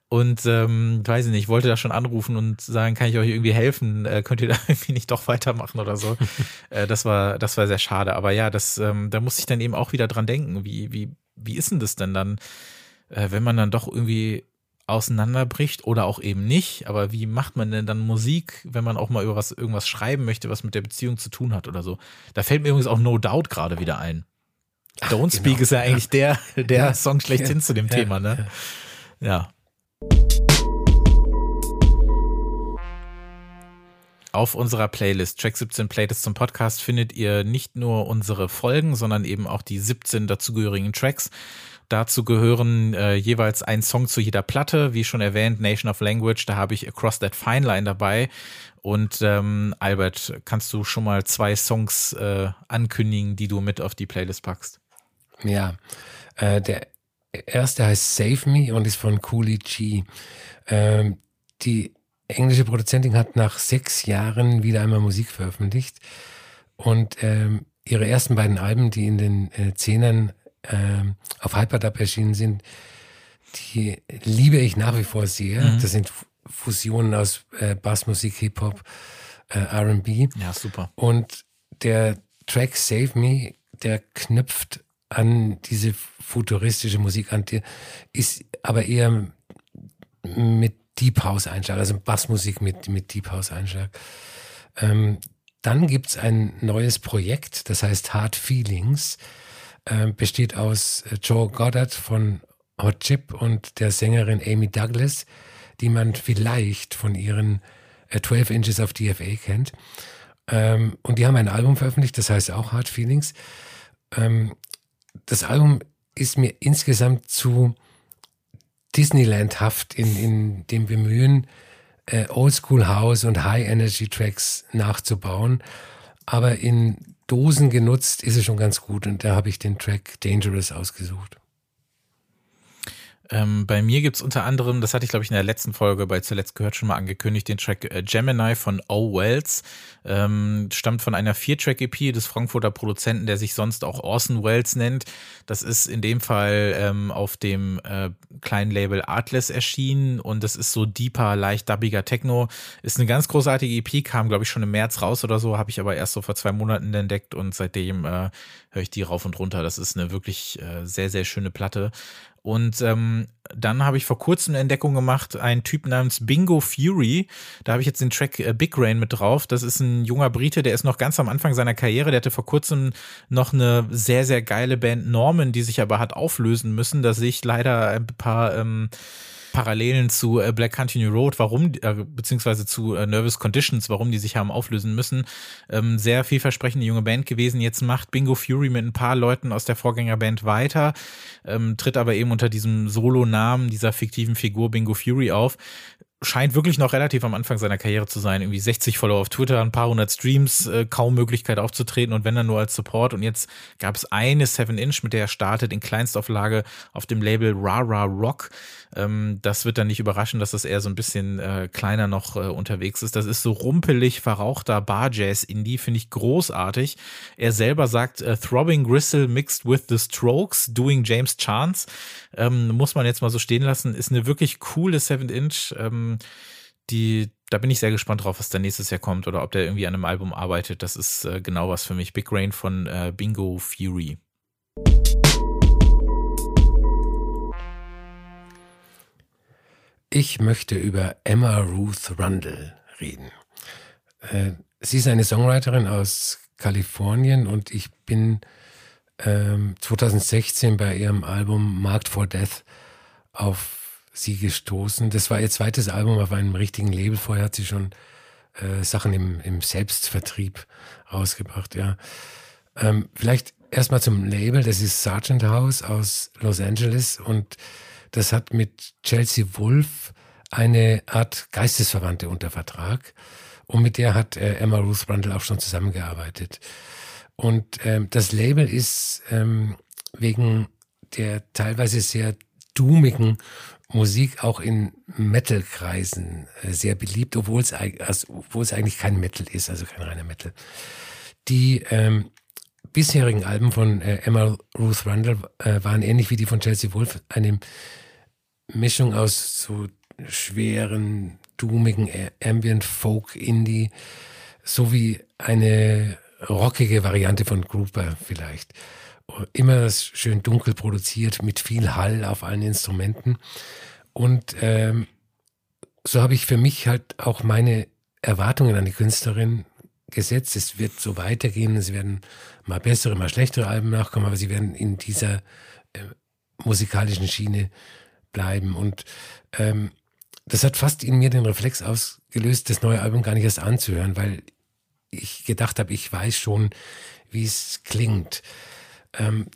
Und ähm, weiß ich nicht, ich wollte da schon anrufen und sagen, kann ich euch irgendwie helfen? Äh, könnt ihr da irgendwie nicht doch weitermachen oder so? äh, das war, das war sehr schade. Aber ja, das, ähm, da muss ich dann eben auch wieder dran denken. Wie, wie wie ist denn das denn dann, äh, wenn man dann doch irgendwie auseinanderbricht oder auch eben nicht. Aber wie macht man denn dann Musik, wenn man auch mal über was, irgendwas schreiben möchte, was mit der Beziehung zu tun hat oder so? Da fällt mir übrigens auch No Doubt gerade wieder ein. Ach, Don't Speak genau. ist ja eigentlich ja. der, der ja. Song schlechthin ja. zu dem Thema, ne? Ja. Auf unserer Playlist, Track 17 Playlist zum Podcast, findet ihr nicht nur unsere Folgen, sondern eben auch die 17 dazugehörigen Tracks. Dazu gehören äh, jeweils ein Song zu jeder Platte. Wie schon erwähnt, Nation of Language, da habe ich Across That Fine Line dabei. Und ähm, Albert, kannst du schon mal zwei Songs äh, ankündigen, die du mit auf die Playlist packst? Ja, äh, der erste heißt Save Me und ist von Cooley G. Ähm, die englische Produzentin hat nach sechs Jahren wieder einmal Musik veröffentlicht und ähm, ihre ersten beiden Alben, die in den äh, Zehnern ähm, auf Hyperdub erschienen sind, die liebe ich nach wie vor sehr. Mhm. Das sind Fusionen aus äh, Bassmusik, Hip-Hop, äh, RB. Ja, super. Und der Track Save Me, der knüpft an diese futuristische Musik an, ist aber eher mit Deep House Einschlag, also Bassmusik mit, mit Deep House Einschlag. Ähm, dann gibt's ein neues Projekt, das heißt Hard Feelings. Äh, besteht aus äh, Joe Goddard von Hot Chip und der Sängerin Amy Douglas, die man vielleicht von ihren äh, 12 Inches of DFA kennt. Ähm, und die haben ein Album veröffentlicht, das heißt auch Hard Feelings. Ähm, das Album ist mir insgesamt zu Disneylandhaft in, in dem Bemühen, äh, Oldschool House und High Energy Tracks nachzubauen. Aber in Dosen genutzt ist es schon ganz gut und da habe ich den Track Dangerous ausgesucht. Ähm, bei mir gibt es unter anderem, das hatte ich glaube ich in der letzten Folge bei Zuletzt gehört schon mal angekündigt, den Track äh, Gemini von O. Wells. Ähm, stammt von einer Vier-Track-EP des Frankfurter Produzenten, der sich sonst auch Orson Wells nennt. Das ist in dem Fall ähm, auf dem äh, kleinen Label Artless erschienen und das ist so deeper, leicht dubbiger Techno. Ist eine ganz großartige EP, kam glaube ich schon im März raus oder so, habe ich aber erst so vor zwei Monaten entdeckt und seitdem äh, höre ich die rauf und runter. Das ist eine wirklich äh, sehr, sehr schöne Platte. Und ähm, dann habe ich vor kurzem eine Entdeckung gemacht, ein Typ namens Bingo Fury. Da habe ich jetzt den Track äh, Big Rain mit drauf. Das ist ein junger Brite, der ist noch ganz am Anfang seiner Karriere. Der hatte vor kurzem noch eine sehr, sehr geile Band Norman, die sich aber hat auflösen müssen. Da sehe ich leider ein paar ähm, Parallelen zu äh, Black Country New Road, warum, äh, beziehungsweise zu äh, Nervous Conditions, warum die sich haben auflösen müssen. Ähm, sehr vielversprechende junge Band gewesen. Jetzt macht Bingo Fury mit ein paar Leuten aus der Vorgängerband weiter, ähm, tritt aber eben unter diesem Solo-Namen dieser fiktiven Figur Bingo Fury auf scheint wirklich noch relativ am Anfang seiner Karriere zu sein. Irgendwie 60 Follower auf Twitter, ein paar hundert Streams, äh, kaum Möglichkeit aufzutreten und wenn dann nur als Support. Und jetzt gab es eine 7-Inch, mit der er startet in Kleinstauflage auf dem Label Rara Rock. Ähm, das wird dann nicht überraschen, dass das eher so ein bisschen äh, kleiner noch äh, unterwegs ist. Das ist so rumpelig verrauchter Bar-Jazz-Indie, finde ich großartig. Er selber sagt äh, Throbbing Gristle mixed with the Strokes, doing James Chance. Ähm, muss man jetzt mal so stehen lassen. Ist eine wirklich coole 7-Inch. Ähm, die, da bin ich sehr gespannt drauf, was da nächstes Jahr kommt oder ob der irgendwie an einem Album arbeitet. Das ist äh, genau was für mich. Big Rain von äh, Bingo Fury. Ich möchte über Emma Ruth Rundle reden. Äh, sie ist eine Songwriterin aus Kalifornien und ich bin 2016 ähm, bei ihrem Album Marked for Death auf sie gestoßen. Das war ihr zweites Album auf einem richtigen Label. Vorher hat sie schon äh, Sachen im, im Selbstvertrieb rausgebracht, ja. Ähm, vielleicht erstmal zum Label. Das ist Sargent House aus Los Angeles und das hat mit Chelsea Wolf eine Art Geistesverwandte unter Vertrag. Und mit der hat äh, Emma Ruth Brundle auch schon zusammengearbeitet. Und ähm, das Label ist ähm, wegen der teilweise sehr doomigen Musik auch in Metal-Kreisen äh, sehr beliebt, obwohl es, also, obwohl es eigentlich kein Metal ist, also kein reiner Metal. Die ähm, bisherigen Alben von äh, Emma Ruth Rundle äh, waren ähnlich wie die von Chelsea Wolf eine Mischung aus so schweren, doomigen Ambient Folk Indie sowie eine rockige Variante von Grouper vielleicht. Immer schön dunkel produziert mit viel Hall auf allen Instrumenten. Und ähm, so habe ich für mich halt auch meine Erwartungen an die Künstlerin gesetzt. Es wird so weitergehen. Es werden mal bessere, mal schlechtere Alben nachkommen, aber sie werden in dieser äh, musikalischen Schiene bleiben. Und ähm, das hat fast in mir den Reflex ausgelöst, das neue Album gar nicht erst anzuhören, weil ich gedacht habe, ich weiß schon, wie es klingt. Ähm,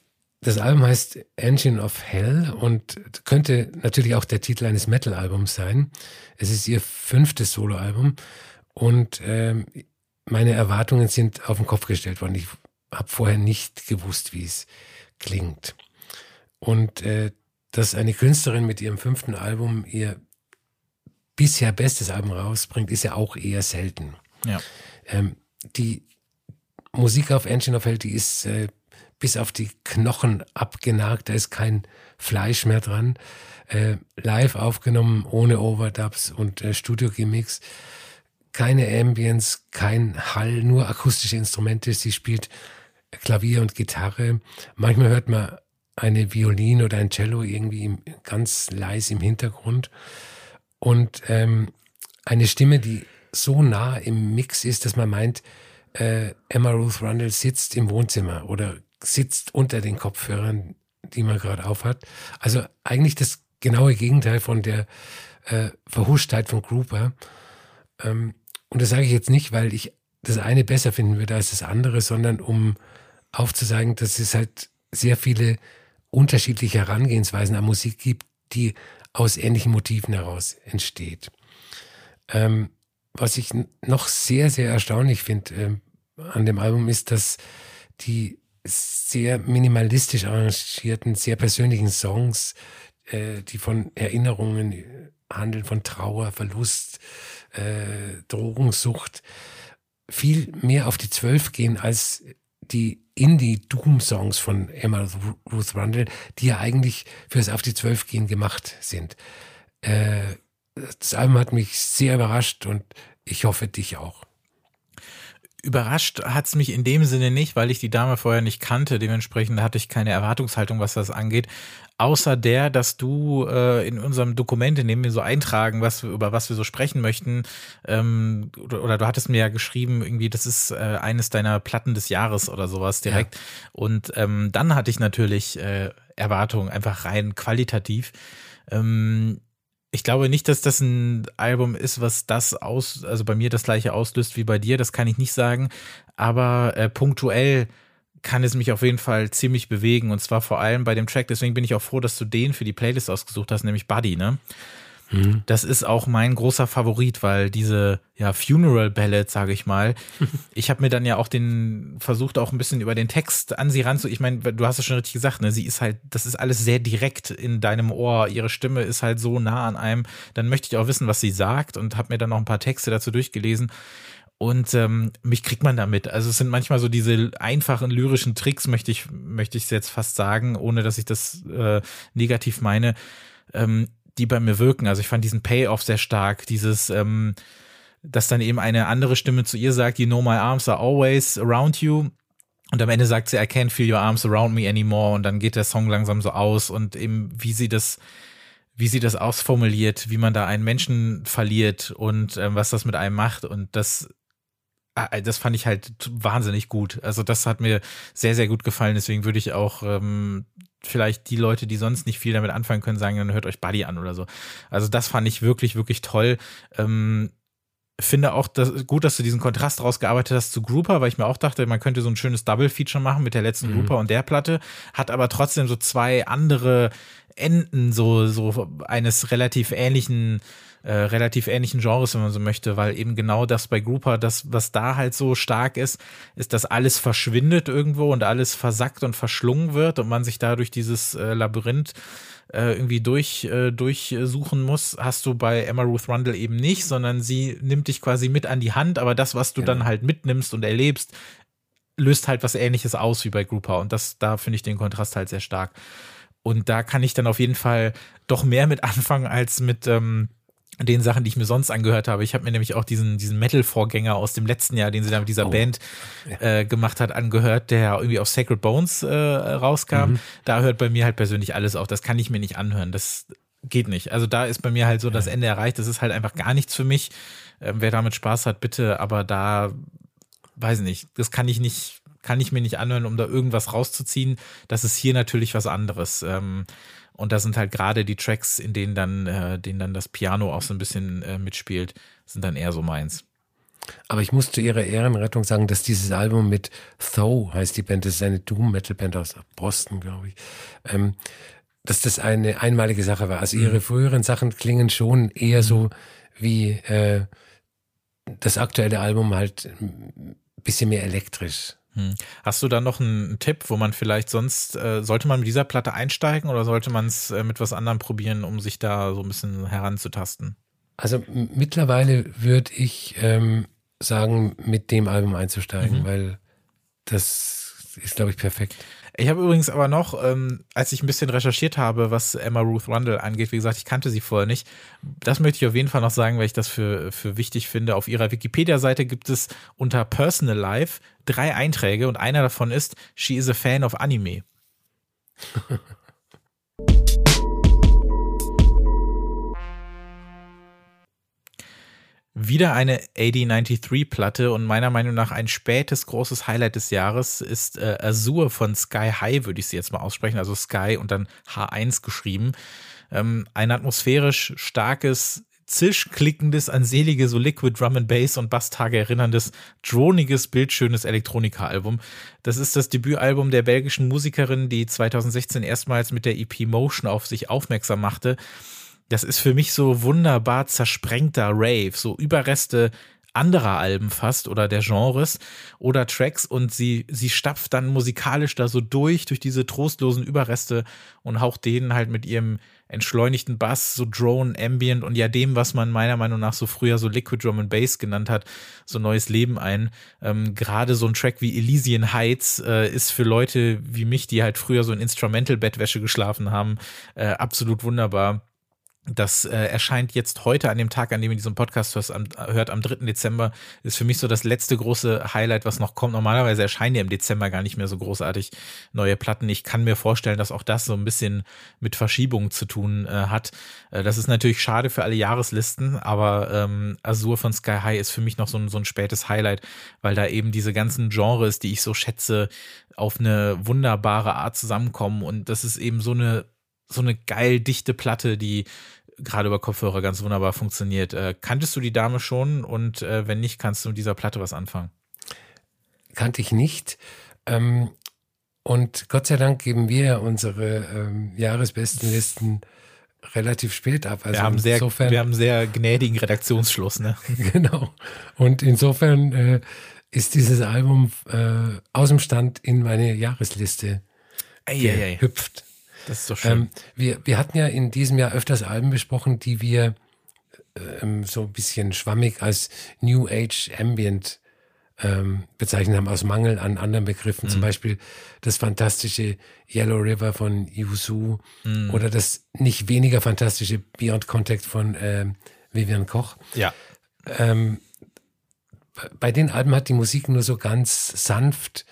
das Album heißt Engine of Hell und könnte natürlich auch der Titel eines Metal-Albums sein. Es ist ihr fünftes Soloalbum und ähm, meine Erwartungen sind auf den Kopf gestellt worden. Ich habe vorher nicht gewusst, wie es klingt. Und äh, dass eine Künstlerin mit ihrem fünften Album ihr bisher bestes Album rausbringt, ist ja auch eher selten. Ja. Ähm, die Musik auf Engine of Hell, die ist äh, bis auf die Knochen abgenagt, da ist kein Fleisch mehr dran. Äh, live aufgenommen, ohne Overdubs und äh, Studio-Gimmicks. Keine Ambience, kein Hall, nur akustische Instrumente. Sie spielt Klavier und Gitarre. Manchmal hört man eine Violine oder ein Cello irgendwie im, ganz leise im Hintergrund. Und ähm, eine Stimme, die so nah im Mix ist, dass man meint, äh, Emma Ruth Rundle sitzt im Wohnzimmer oder sitzt unter den Kopfhörern, die man gerade aufhat. Also eigentlich das genaue Gegenteil von der äh, Verhuschtheit von Grouper. Ähm, und das sage ich jetzt nicht, weil ich das eine besser finden würde als das andere, sondern um aufzuzeigen, dass es halt sehr viele unterschiedliche Herangehensweisen an Musik gibt, die aus ähnlichen Motiven heraus entsteht. Ähm, was ich noch sehr, sehr erstaunlich finde äh, an dem Album ist, dass die sehr minimalistisch arrangierten, sehr persönlichen Songs, äh, die von Erinnerungen äh, handeln, von Trauer, Verlust, äh, Drogensucht, viel mehr auf die Zwölf gehen als die Indie-Doom-Songs von Emma Ruth Rundle, die ja eigentlich fürs Auf die Zwölf gehen gemacht sind. Äh, das Album hat mich sehr überrascht und ich hoffe dich auch. Überrascht hat es mich in dem Sinne nicht, weil ich die Dame vorher nicht kannte. Dementsprechend hatte ich keine Erwartungshaltung, was das angeht. Außer der, dass du äh, in unserem Dokument, in dem wir so eintragen, was wir, über was wir so sprechen möchten, ähm, oder, oder, du hattest mir ja geschrieben, irgendwie, das ist äh, eines deiner Platten des Jahres oder sowas direkt. Ja. Und ähm, dann hatte ich natürlich äh, Erwartungen, einfach rein qualitativ. Ähm, ich glaube nicht, dass das ein Album ist, was das aus, also bei mir das gleiche auslöst wie bei dir, das kann ich nicht sagen. Aber äh, punktuell kann es mich auf jeden Fall ziemlich bewegen und zwar vor allem bei dem Track. Deswegen bin ich auch froh, dass du den für die Playlist ausgesucht hast, nämlich Buddy, ne? Mhm. Das ist auch mein großer Favorit, weil diese ja, Funeral Ballad, sage ich mal, ich habe mir dann ja auch den versucht, auch ein bisschen über den Text an sie ranzu. Ich meine, du hast es schon richtig gesagt, ne? Sie ist halt, das ist alles sehr direkt in deinem Ohr. Ihre Stimme ist halt so nah an einem. Dann möchte ich auch wissen, was sie sagt und habe mir dann noch ein paar Texte dazu durchgelesen. Und ähm, mich kriegt man damit. Also es sind manchmal so diese einfachen lyrischen Tricks, möchte ich, möchte ich jetzt fast sagen, ohne dass ich das äh, negativ meine. Ähm, die bei mir wirken. Also ich fand diesen Payoff sehr stark, dieses, ähm, dass dann eben eine andere Stimme zu ihr sagt, you know my arms are always around you. Und am Ende sagt sie, I can't feel your arms around me anymore. Und dann geht der Song langsam so aus und eben, wie sie das, wie sie das ausformuliert, wie man da einen Menschen verliert und ähm, was das mit einem macht. Und das, das fand ich halt wahnsinnig gut. Also das hat mir sehr, sehr gut gefallen. Deswegen würde ich auch ähm, vielleicht die Leute, die sonst nicht viel damit anfangen können, sagen, dann hört euch Buddy an oder so. Also das fand ich wirklich, wirklich toll. Ähm, finde auch dass, gut, dass du diesen Kontrast rausgearbeitet hast zu Grouper, weil ich mir auch dachte, man könnte so ein schönes Double-Feature machen mit der letzten mhm. Grouper und der Platte, hat aber trotzdem so zwei andere Enden so, so eines relativ ähnlichen äh, relativ ähnlichen Genres, wenn man so möchte, weil eben genau das bei Grouper, das, was da halt so stark ist, ist, dass alles verschwindet irgendwo und alles versackt und verschlungen wird und man sich dadurch dieses äh, Labyrinth äh, irgendwie durch, äh, durchsuchen muss, hast du bei Emma Ruth Rundle eben nicht, sondern sie nimmt dich quasi mit an die Hand, aber das, was du genau. dann halt mitnimmst und erlebst, löst halt was ähnliches aus wie bei Grouper und das, da finde ich den Kontrast halt sehr stark. Und da kann ich dann auf jeden Fall doch mehr mit anfangen als mit, ähm, den Sachen, die ich mir sonst angehört habe. Ich habe mir nämlich auch diesen, diesen Metal-Vorgänger aus dem letzten Jahr, den sie da mit dieser oh, Band äh, gemacht hat, angehört, der irgendwie auf Sacred Bones äh, rauskam. Mhm. Da hört bei mir halt persönlich alles auf. Das kann ich mir nicht anhören. Das geht nicht. Also da ist bei mir halt so das Ende erreicht. Das ist halt einfach gar nichts für mich. Ähm, wer damit Spaß hat, bitte, aber da weiß nicht, das kann ich nicht, kann ich mir nicht anhören, um da irgendwas rauszuziehen. Das ist hier natürlich was anderes. Ähm, und da sind halt gerade die Tracks, in denen dann, äh, denen dann das Piano auch so ein bisschen äh, mitspielt, sind dann eher so meins. Aber ich muss zu ihrer Ehrenrettung sagen, dass dieses Album mit Though heißt die Band, das ist eine Doom-Metal-Band aus Boston, glaube ich, ähm, dass das eine einmalige Sache war. Also ihre mhm. früheren Sachen klingen schon eher so wie äh, das aktuelle Album halt ein bisschen mehr elektrisch. Hm. Hast du da noch einen Tipp, wo man vielleicht sonst, äh, sollte man mit dieser Platte einsteigen oder sollte man es äh, mit was anderem probieren, um sich da so ein bisschen heranzutasten? Also mittlerweile würde ich ähm, sagen, mit dem Album einzusteigen, mhm. weil das ist, glaube ich, perfekt. Ich habe übrigens aber noch, ähm, als ich ein bisschen recherchiert habe, was Emma Ruth Rundle angeht, wie gesagt, ich kannte sie vorher nicht. Das möchte ich auf jeden Fall noch sagen, weil ich das für, für wichtig finde. Auf ihrer Wikipedia-Seite gibt es unter Personal Life drei Einträge und einer davon ist, she is a fan of Anime. Wieder eine AD93-Platte und meiner Meinung nach ein spätes großes Highlight des Jahres ist äh, Azure von Sky High, würde ich sie jetzt mal aussprechen, also Sky und dann H1 geschrieben. Ähm, ein atmosphärisch starkes, zischklickendes, an selige so Liquid Drum and Bass und Basstage erinnerndes, droniges, bildschönes Elektronika-Album. Das ist das Debütalbum der belgischen Musikerin, die 2016 erstmals mit der EP Motion auf sich aufmerksam machte das ist für mich so wunderbar zersprengter Rave, so Überreste anderer Alben fast oder der Genres oder Tracks und sie, sie stapft dann musikalisch da so durch, durch diese trostlosen Überreste und haucht denen halt mit ihrem entschleunigten Bass, so Drone, Ambient und ja dem, was man meiner Meinung nach so früher so Liquid Drum and Bass genannt hat, so neues Leben ein. Ähm, Gerade so ein Track wie Elysian Heights äh, ist für Leute wie mich, die halt früher so in Instrumental-Bettwäsche geschlafen haben, äh, absolut wunderbar das äh, erscheint jetzt heute an dem Tag, an dem ihr diesen Podcast hört am, hört, am 3. Dezember, ist für mich so das letzte große Highlight, was noch kommt. Normalerweise erscheinen ja im Dezember gar nicht mehr so großartig neue Platten. Ich kann mir vorstellen, dass auch das so ein bisschen mit Verschiebungen zu tun äh, hat. Äh, das ist natürlich schade für alle Jahreslisten, aber ähm, Azur von Sky High ist für mich noch so ein, so ein spätes Highlight, weil da eben diese ganzen Genres, die ich so schätze, auf eine wunderbare Art zusammenkommen. Und das ist eben so eine so eine geil dichte Platte, die gerade über Kopfhörer ganz wunderbar funktioniert. Äh, kanntest du die Dame schon und äh, wenn nicht, kannst du mit dieser Platte was anfangen? Kannte ich nicht. Ähm, und Gott sei Dank geben wir unsere ähm, Jahresbestenlisten relativ spät ab. Also wir, haben sehr, insofern, wir haben sehr gnädigen Redaktionsschluss. Ne? genau. Und insofern äh, ist dieses Album äh, aus dem Stand in meine Jahresliste ei, gehüpft. Das ist doch schön. Ähm, wir, wir hatten ja in diesem Jahr öfters Alben besprochen, die wir ähm, so ein bisschen schwammig als New Age Ambient ähm, bezeichnet haben, aus Mangel an anderen Begriffen. Mhm. Zum Beispiel das fantastische Yellow River von Yusu mhm. oder das nicht weniger fantastische Beyond Contact von ähm, Vivian Koch. Ja. Ähm, bei den Alben hat die Musik nur so ganz sanft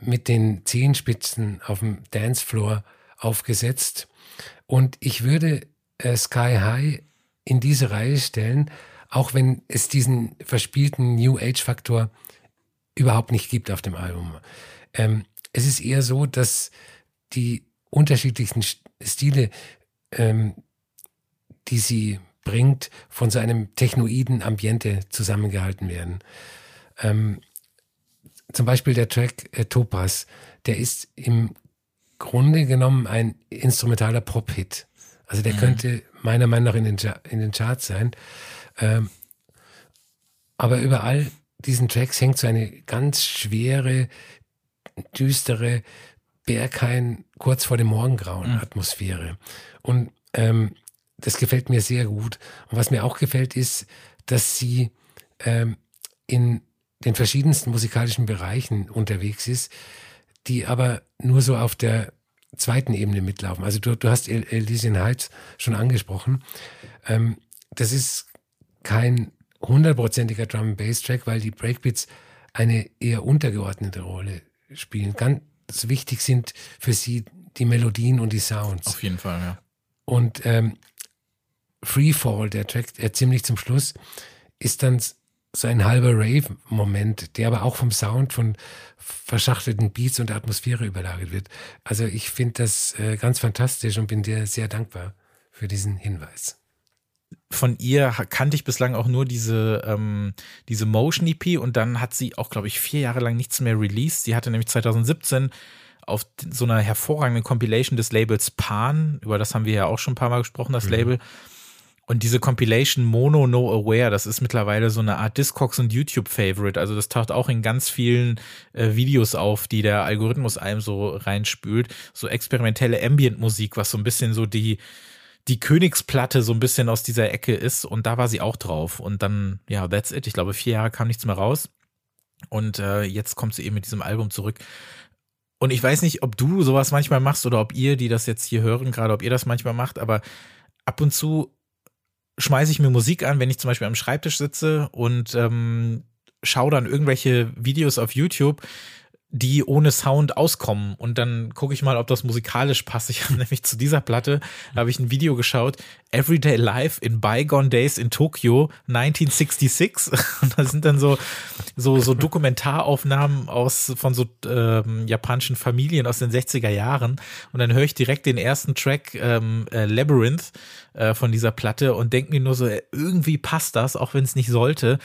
mit den Zehenspitzen auf dem Dancefloor aufgesetzt. Und ich würde äh, Sky High in diese Reihe stellen, auch wenn es diesen verspielten New Age-Faktor überhaupt nicht gibt auf dem Album. Ähm, es ist eher so, dass die unterschiedlichen Stile, ähm, die sie bringt, von so einem technoiden Ambiente zusammengehalten werden. Ähm, zum Beispiel der Track äh, Topaz, der ist im Grunde genommen ein instrumentaler Pop-Hit. Also der mhm. könnte meiner Meinung nach in den, in den Charts sein. Ähm, aber über all diesen Tracks hängt so eine ganz schwere, düstere Berghain kurz vor dem Morgengrauen mhm. Atmosphäre. Und ähm, das gefällt mir sehr gut. Und was mir auch gefällt, ist, dass sie ähm, in den verschiedensten musikalischen Bereichen unterwegs ist die aber nur so auf der zweiten Ebene mitlaufen. Also du, du hast El Elysian Heights schon angesprochen. Ähm, das ist kein hundertprozentiger Drum Bass Track, weil die Breakbeats eine eher untergeordnete Rolle spielen. Ganz wichtig sind für sie die Melodien und die Sounds. Auf jeden Fall, ja. Und ähm, Freefall, der Track, der ziemlich zum Schluss, ist dann so ein halber Rave-Moment, der aber auch vom Sound von verschachtelten Beats und Atmosphäre überlagert wird. Also ich finde das äh, ganz fantastisch und bin dir sehr dankbar für diesen Hinweis. Von ihr kannte ich bislang auch nur diese, ähm, diese Motion EP und dann hat sie auch, glaube ich, vier Jahre lang nichts mehr released. Sie hatte nämlich 2017 auf so einer hervorragenden Compilation des Labels Pan, über das haben wir ja auch schon ein paar Mal gesprochen, das mhm. Label, und diese Compilation Mono No Aware, das ist mittlerweile so eine Art Discogs und YouTube-Favorite. Also das taucht auch in ganz vielen äh, Videos auf, die der Algorithmus einem so reinspült. So experimentelle Ambient-Musik, was so ein bisschen so die, die Königsplatte so ein bisschen aus dieser Ecke ist. Und da war sie auch drauf. Und dann, ja, that's it. Ich glaube, vier Jahre kam nichts mehr raus. Und äh, jetzt kommt sie eben mit diesem Album zurück. Und ich weiß nicht, ob du sowas manchmal machst oder ob ihr, die das jetzt hier hören, gerade ob ihr das manchmal macht, aber ab und zu schmeiße ich mir Musik an, wenn ich zum Beispiel am Schreibtisch sitze und ähm, schaue dann irgendwelche Videos auf YouTube, die ohne Sound auskommen. Und dann gucke ich mal, ob das musikalisch passt. Ich habe nämlich zu dieser Platte, habe ich ein Video geschaut, Everyday Life in Bygone Days in Tokyo 1966. Und da sind dann so, so, so Dokumentaraufnahmen aus, von so ähm, japanischen Familien aus den 60er Jahren. Und dann höre ich direkt den ersten Track ähm, äh, Labyrinth äh, von dieser Platte und denke mir nur so, irgendwie passt das, auch wenn es nicht sollte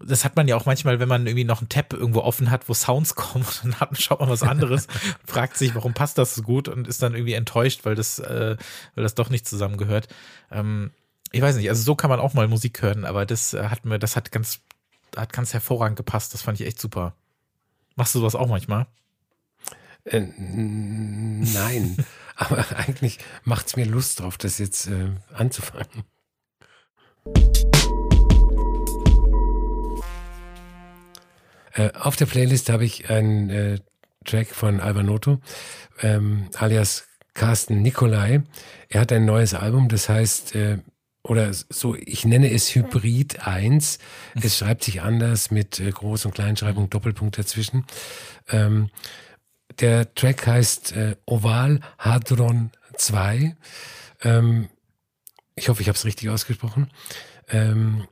das hat man ja auch manchmal, wenn man irgendwie noch einen Tab irgendwo offen hat, wo Sounds kommen, dann hat, schaut man was anderes, fragt sich, warum passt das so gut und ist dann irgendwie enttäuscht, weil das, äh, weil das doch nicht zusammengehört. Ähm, ich weiß nicht, also so kann man auch mal Musik hören, aber das äh, hat mir, das hat ganz, hat ganz hervorragend gepasst. Das fand ich echt super. Machst du sowas auch manchmal? Äh, nein, aber eigentlich macht es mir Lust drauf, das jetzt äh, anzufangen. Äh, auf der Playlist habe ich einen äh, Track von Albanoto, ähm, alias Carsten Nikolai. Er hat ein neues Album, das heißt, äh, oder so, ich nenne es Hybrid 1. Es schreibt sich anders mit äh, Groß- und Kleinschreibung, Doppelpunkt dazwischen. Ähm, der Track heißt äh, Oval Hadron 2. Ähm, ich hoffe, ich habe es richtig ausgesprochen. Ähm,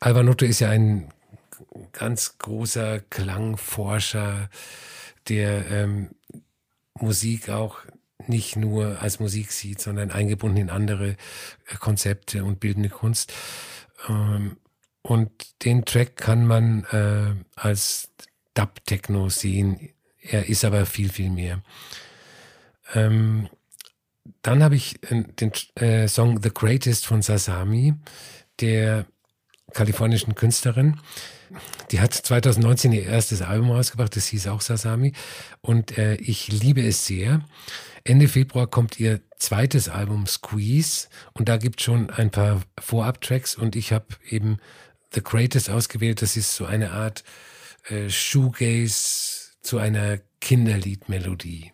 Alvanotto ist ja ein ganz großer Klangforscher, der ähm, Musik auch nicht nur als Musik sieht, sondern eingebunden in andere äh, Konzepte und bildende Kunst. Ähm, und den Track kann man äh, als Dub-Techno sehen. Er ist aber viel, viel mehr. Ähm, dann habe ich äh, den äh, Song The Greatest von Sasami, der kalifornischen Künstlerin. Die hat 2019 ihr erstes Album rausgebracht, das hieß auch Sasami. Und äh, ich liebe es sehr. Ende Februar kommt ihr zweites Album Squeeze und da gibt schon ein paar Vorab-Tracks und ich habe eben The Greatest ausgewählt. Das ist so eine Art äh, Shoegaze zu einer Kinderliedmelodie.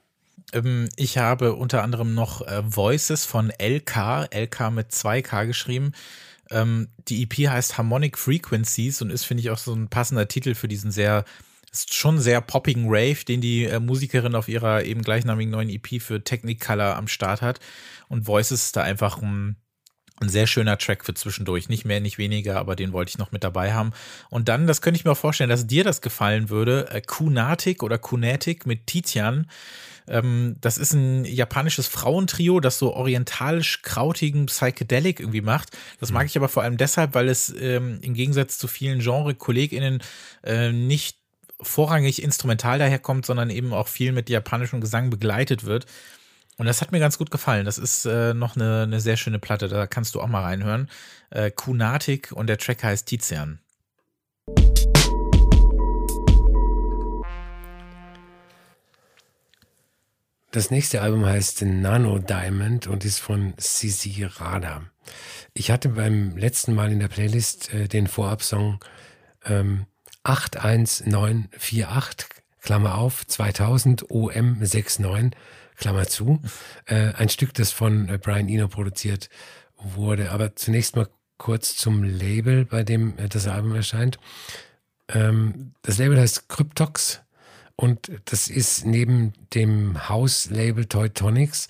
Ähm, ich habe unter anderem noch äh, Voices von LK, LK mit 2K geschrieben. Ähm, die EP heißt Harmonic Frequencies und ist, finde ich, auch so ein passender Titel für diesen sehr, ist schon sehr poppigen Rave, den die äh, Musikerin auf ihrer eben gleichnamigen neuen EP für Technicolor am Start hat. Und Voices ist da einfach ein, ein sehr schöner Track für zwischendurch. Nicht mehr, nicht weniger, aber den wollte ich noch mit dabei haben. Und dann, das könnte ich mir auch vorstellen, dass dir das gefallen würde, äh, Kunatic oder Kunatic mit Titian. Ähm, das ist ein japanisches Frauentrio, das so orientalisch krautigen Psychedelic irgendwie macht. Das mag mhm. ich aber vor allem deshalb, weil es ähm, im Gegensatz zu vielen Genre-KollegInnen äh, nicht vorrangig instrumental daherkommt, sondern eben auch viel mit japanischem Gesang begleitet wird. Und das hat mir ganz gut gefallen. Das ist äh, noch eine, eine sehr schöne Platte, da kannst du auch mal reinhören. Äh, Kunatik und der Track heißt Tizian. Das nächste Album heißt Nano Diamond und ist von Sisi Rada. Ich hatte beim letzten Mal in der Playlist äh, den Vorabsong ähm, 81948, Klammer auf, 2000 OM69, Klammer zu. Äh, ein Stück, das von äh, Brian Eno produziert wurde. Aber zunächst mal kurz zum Label, bei dem äh, das Album erscheint. Ähm, das Label heißt Cryptox und das ist neben dem Hauslabel Teutonics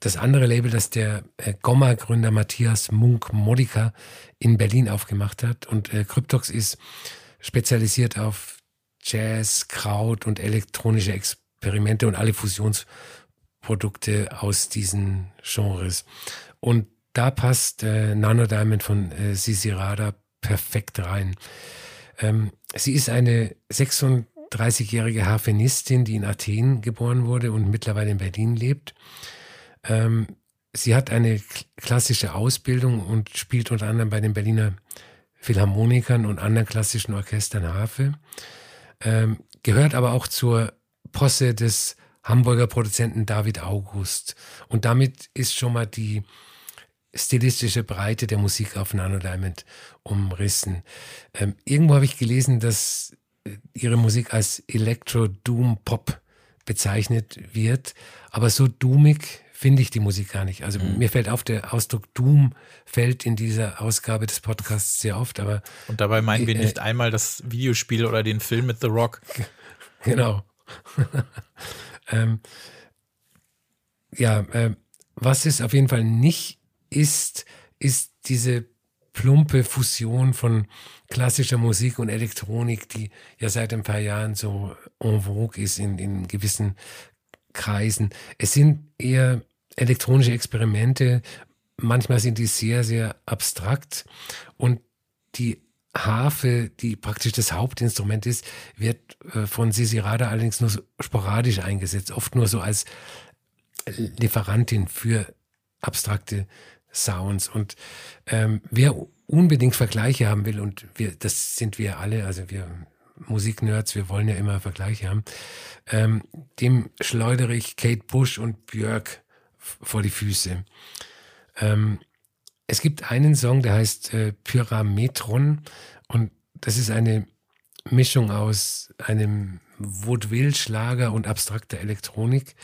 das andere Label, das der äh, Gomma-Gründer Matthias Munk-Modica in Berlin aufgemacht hat. Und äh, Cryptox ist spezialisiert auf Jazz, Kraut und elektronische Experimente und alle Fusionsprodukte aus diesen Genres. Und da passt äh, Nano Diamond von äh, Sisi Rada perfekt rein. Ähm, sie ist eine 36-jährige Harfenistin, die in Athen geboren wurde und mittlerweile in Berlin lebt. Ähm, sie hat eine klassische Ausbildung und spielt unter anderem bei den Berliner Philharmonikern und anderen klassischen Orchestern Harfe. Ähm, gehört aber auch zur Posse des Hamburger Produzenten David August. Und damit ist schon mal die stilistische Breite der Musik auf Nano Diamond umrissen. Ähm, irgendwo habe ich gelesen, dass ihre Musik als Electro Doom Pop bezeichnet wird, aber so doomig finde ich die Musik gar nicht. Also mhm. mir fällt auf, der Ausdruck Doom fällt in dieser Ausgabe des Podcasts sehr oft, aber. Und dabei meinen wir äh, nicht einmal das Videospiel oder den Film mit The Rock. Genau. ähm, ja, äh, was es auf jeden Fall nicht ist, ist diese plumpe Fusion von klassischer Musik und Elektronik, die ja seit ein paar Jahren so en vogue ist in, in gewissen Kreisen. Es sind eher elektronische Experimente. Manchmal sind die sehr, sehr abstrakt und die Harfe, die praktisch das Hauptinstrument ist, wird äh, von Sisi Rada allerdings nur sporadisch eingesetzt, oft nur so als Lieferantin für abstrakte Sounds. Und ähm, wer unbedingt Vergleiche haben will, und wir, das sind wir alle, also wir Musiknerds, wir wollen ja immer Vergleiche haben, ähm, dem schleudere ich Kate Bush und Björk vor die Füße. Ähm, es gibt einen Song, der heißt äh, Pyrametron und das ist eine Mischung aus einem Vaudeville-Schlager und abstrakter Elektronik.